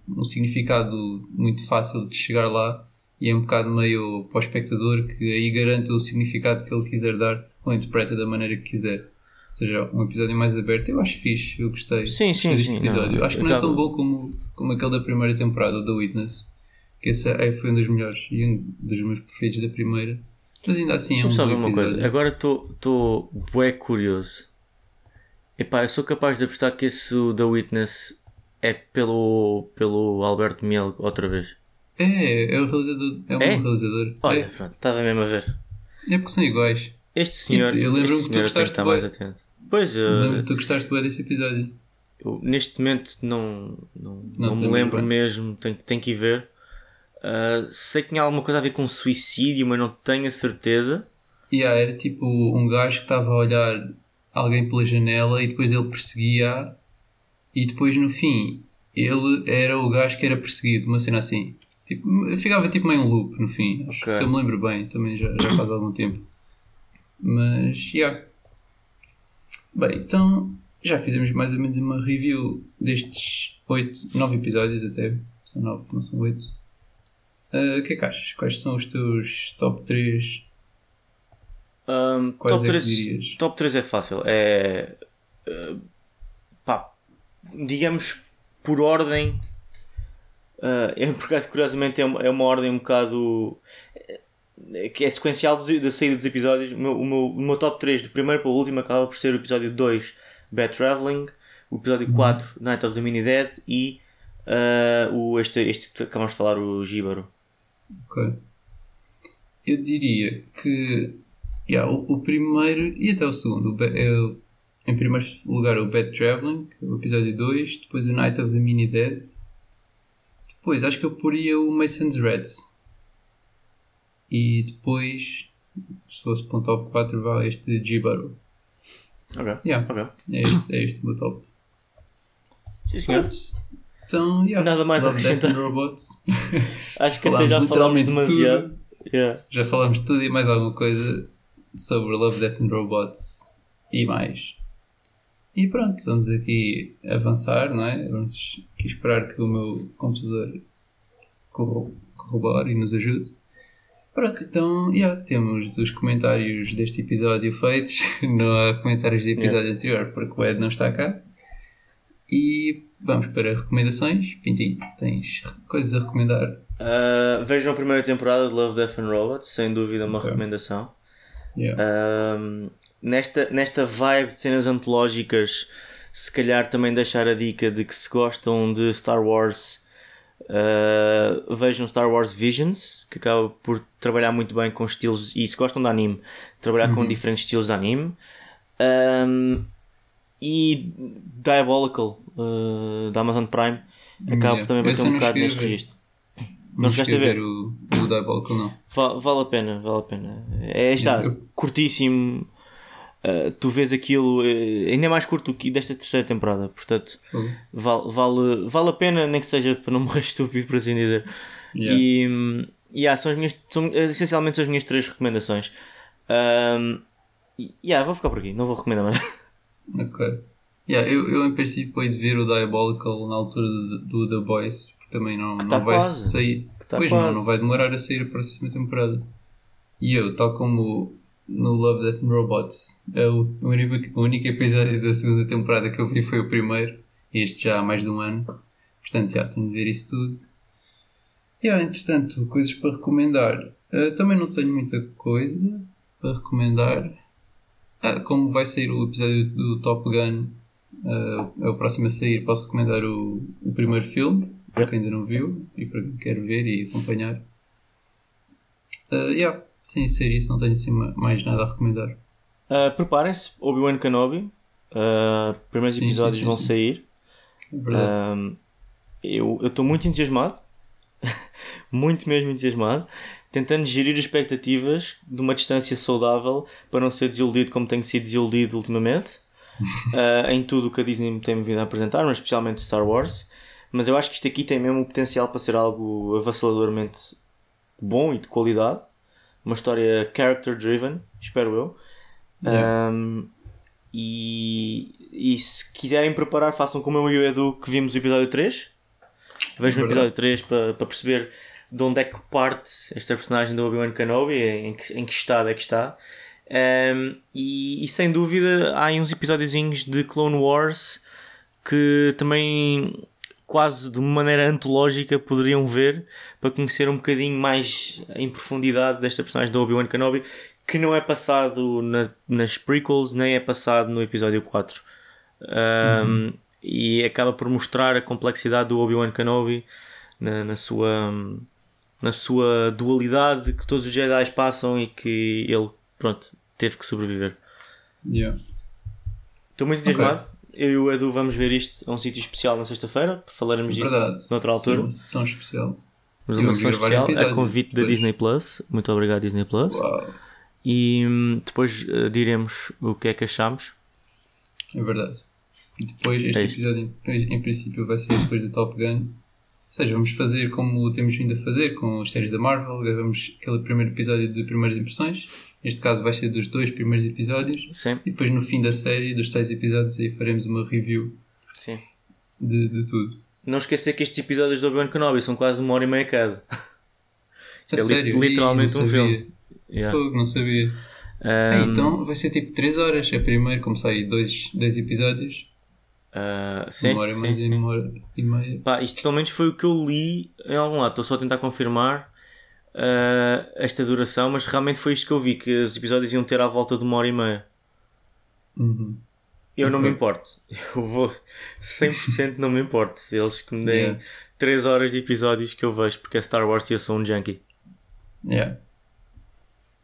um significado muito fácil de chegar lá e é um bocado meio para o espectador que aí garante o significado que ele quiser dar ou interpreta da maneira que quiser. Ou seja, um episódio mais aberto, eu acho fixe, eu gostei. Sim, gostei sim, deste sim, episódio. não, acho que não é tão bom como, como aquele da primeira temporada, da Witness que esse é, foi um dos melhores e um dos meus preferidos da primeira. Mas ainda assim é Deixa-me um só ver uma coisa. Agora estou bué curioso. Epá, eu sou capaz de apostar que esse The Witness é pelo, pelo Alberto Miel outra vez. É, é o realizador. É um É? realizador. Olha, pronto, estava mesmo a ver. É, é porque são iguais. Este senhor, tu- eu lembro-me este que tu gostaste mais atento. Pois, eu, Lembro tu gostaste bem desse episódio. eu neste momento não, não, Não não, me lembro bem. mesmo, tenho, tenho que ir ver. Ah, sei que tinha alguma coisa a ver com suicídio, mas não tenho a certeza. E ah, era tipo um gajo que estava a olhar alguém pela janela e depois ele perseguia e depois no fim ele era o gajo que era perseguido, uma cena assim. Tipo, ficava tipo meio um loop no fim. Acho que Ok. se eu me lembro bem, também já, já faz algum tempo. Mas, já. Bem, então já fizemos mais ou menos uma review destes 8, 9 episódios até. São 9, não são 8. O que é que achas? Quais são os teus top 3 Um, Quais top, é que 3, dirias? top 3 é fácil. É. uh, pá, digamos por ordem. Uh, é, por acaso, curiosamente, é uma, é uma ordem um bocado. eh, que é sequencial da saída dos episódios. O meu, o, meu, o meu top 3, do primeiro para o último, acaba por ser o episódio 2, Bad Traveling, o episódio 4, Night of the Mini Dead e uh, o, este, este que acabamos de falar, o Jíbaro. Ok. Eu diria que yeah, o, o primeiro e até o segundo o é em primeiro lugar o Bad Traveling, o episódio 2, depois o Night of the Mini Dead. Depois acho que eu poria o Mason's Reds. E depois, se fosse para um top 4, vale este Jibaru. Ok. Yeah. Ok. É este, é este o meu top. Sim, senhor. Então, yeah. Nada mais a Love, Death acrescentar. and Robots. Acho que Falámos até já falámos demasiado. Yeah. Já falamos tudo e mais alguma coisa sobre Love, Death and Robots e mais. E pronto, vamos aqui avançar, não é? Vamos aqui esperar que o meu computador corro- corrobore e nos ajude. Pronto, então, yeah, temos os comentários deste episódio feitos. Não há comentários do episódio anterior porque o Ed não está cá. E vamos para recomendações. Pintinho, tens coisas a recomendar? Uh, vejam a primeira temporada de Love, Death and Robots, sem dúvida uma Ok. recomendação. Yeah. Um, nesta, nesta vibe de cenas antológicas, se calhar também deixar a dica de que se gostam de Star Wars, uh, vejam Star Wars Visions, que acaba por trabalhar muito bem com estilos, e se gostam de anime, trabalhar com diferentes estilos de anime. Um, e Diabolical, uh, da Amazon Prime, acaba Yeah. também por ter um não bocado neste ver. registro. Não chegaste a ver? o, o Diabolical, não. Va- vale a pena, vale a pena. É, está Eu- curtíssimo. Uh, tu vês aquilo, uh, ainda é mais curto do que desta terceira temporada, portanto, Fogo. vale, vale, vale a pena, nem que seja para não morrer estúpido, por assim dizer. Yeah. E hum, yeah, são, as minhas, são essencialmente são as minhas três recomendações. Um, e- yeah, vou ficar por aqui, não vou recomendar mais. Ok. Yeah, eu, eu, em princípio, hei de ver o Diabolical na altura do, do The Boys, porque também não, tá não vai quase. sair. Tá pois não, quase. não vai demorar a sair a próxima temporada. E eu, tal como no Love, Death and Robots, é o, o, único, o único episódio da segunda temporada que eu vi foi o primeiro, este já há mais de um ano. Portanto, já tenho de ver isso tudo. E, yeah, entretanto, coisas para recomendar. Uh, também não tenho muita coisa para recomendar. Ah, como vai sair o episódio do Top Gun, é o próximo a sair, posso recomendar o, o primeiro filme, para quem ainda não viu e para quem quer ver e acompanhar. Ah, yeah, sem ser isso, não tenho assim ma- mais nada a recomendar. Uh, Preparem-se, Obi-Wan Kenobi. Uh, primeiros Sim, episódios sim, vão sim. sair. É. Um, eu estou muito entusiasmado, muito mesmo entusiasmado, tentando gerir as expectativas de uma distância saudável para não ser desiludido como tenho sido desiludido ultimamente uh, em tudo o que a Disney me tem vindo a apresentar, mas especialmente Star Wars. Mas eu acho que isto aqui tem mesmo o potencial para ser algo avassaladoramente bom e de qualidade. Uma história character driven, espero eu. Yeah. Um, e, e se quiserem preparar, façam como eu e o Edu que vimos o episódio 3. Vejam o episódio 3 para, para perceber de onde é que parte esta personagem do Obi-Wan Kenobi, em que, em que estado é que está. Um, e, e sem dúvida há uns episódiozinhos de Clone Wars que também quase de uma maneira antológica poderiam ver para conhecer um bocadinho mais em profundidade desta personagem do Obi-Wan Kenobi que não é passado na- nas prequels nem é passado no episódio 4 Um, e acaba por mostrar a complexidade do Obi-Wan Kenobi na, na sua na sua dualidade que todos os Jedi passam e que ele pronto teve que sobreviver Yeah. Estou muito entusiasmado. Eu e o Edu vamos ver isto a um sítio especial na sexta-feira. Falaremos disso Verdade. noutra altura. Sim, uma sessão especial. Mas uma sessão especial a convite da depois. Disney Plus. Muito obrigado, Disney Plus. Uau, E hum, depois eh, diremos o que é que achamos. é verdade. E depois, este É episódio, em, em princípio, vai ser depois do Top Gun. Ou seja, vamos fazer como temos vindo a fazer com as séries da Marvel. Gravamos aquele primeiro episódio de primeiras impressões. Neste caso, vai ser dos dois primeiros episódios. Sim, E depois, no fim da série, dos seis episódios, aí faremos uma review sim. de, de tudo. Não esquecer que estes episódios do Obi-Wan Kenobi são quase uma hora e meia cada. A É sério? literalmente um sabia. filme. Yeah. Fogo, não sabia. Um, Ah, então vai ser tipo 3 horas. É primeiro, como sai dois, dois episódios, ah, sim, uma hora e sim, mais sim. e e meia. Pá, isto pelo menos foi o que eu li em algum lado. Estou só a tentar confirmar ah, esta duração, mas realmente foi isto que eu vi: que os episódios iam ter à volta de uma hora e meia. Uhum. Eu não me importo. Eu vou 100% não me importo. Se eles que me deem Yeah. 3 horas de episódios que eu vejo, porque é Star Wars e eu sou um junkie. Yeah.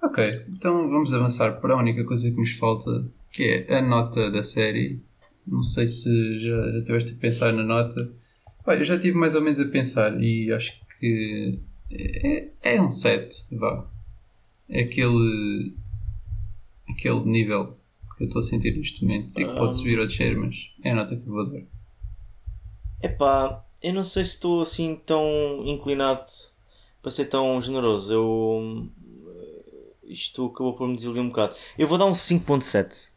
Ok, então vamos avançar para a única coisa que nos falta que é a nota da série. Não sei se já, já estiveste a pensar na nota. Pá, eu já estive mais ou menos a pensar e acho que é, é um 7, vá. É aquele, aquele nível que eu estou a sentir neste momento e que pode subir ou descer, mas é a nota que eu vou dar. Epá, eu não sei se estou assim tão inclinado para ser tão generoso. Eu. Isto acabou por me desiludir um bocado. Eu vou dar um 5.7.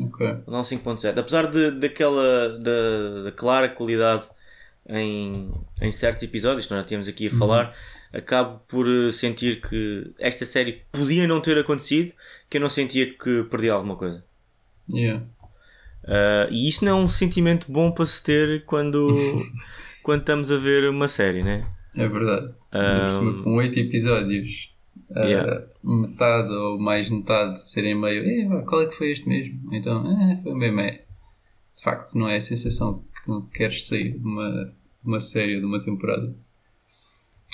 Ok. Vou dar um 5.7. Apesar de, daquela. Da, da clara qualidade em, em certos episódios que nós já tínhamos aqui a falar, acabo por eh, sentir que esta série podia não ter acontecido, que eu não sentia que perdi alguma coisa. Yeah. Uh, e isto não é um sentimento bom para se ter quando, quando estamos a ver uma série, né? É verdade. Cima, com 8 episódios, uh, Yeah. metade ou mais metade serem meio. "Eh, qual é que foi este mesmo? Então, eh, foi mesmo. É. De facto, não é a sensação que queres sair de uma, uma série ou de uma temporada.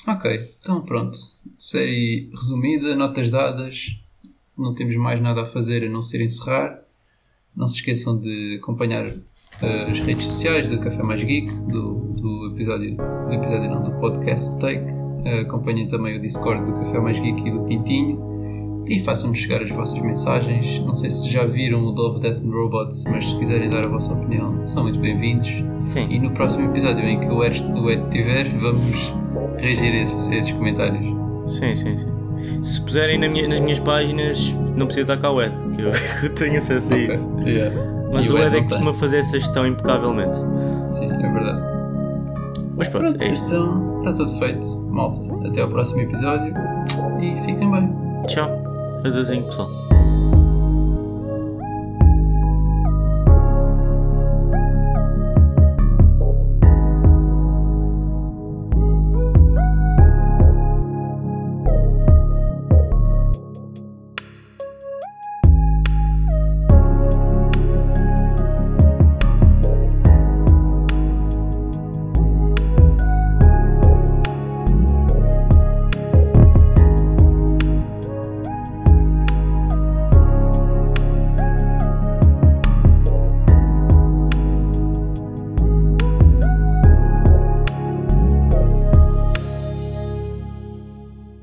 Ok, então pronto. Série resumida, notas dadas. Não temos mais nada a fazer a não ser encerrar. Não se esqueçam de acompanhar eh, as redes sociais do Café Mais Geek, do, do episódio, do episódio não, do podcast Take. Acompanhem também o Discord do Café Mais Geek e do Pintinho. E façam-nos chegar as vossas mensagens. Não sei se já viram o Love, Death and Robots, mas se quiserem dar a vossa opinião, são muito bem-vindos. E no próximo episódio em que o Ed, o Ed tiver, vamos reagir a esses, a esses comentários. Sim, sim, sim. Se puserem na minha- nas minhas páginas, não precisa estar cá o Ed, que eu, eu tenho acesso a isso. Yeah. Mas E o Ed é não que costuma fazer essa gestão impecavelmente. Sim, é verdade. Mas pronto, Pronto, é isto. então está tudo feito, malta. Até ao próximo episódio e fiquem bem. Tchau. Adeusinho, pessoal.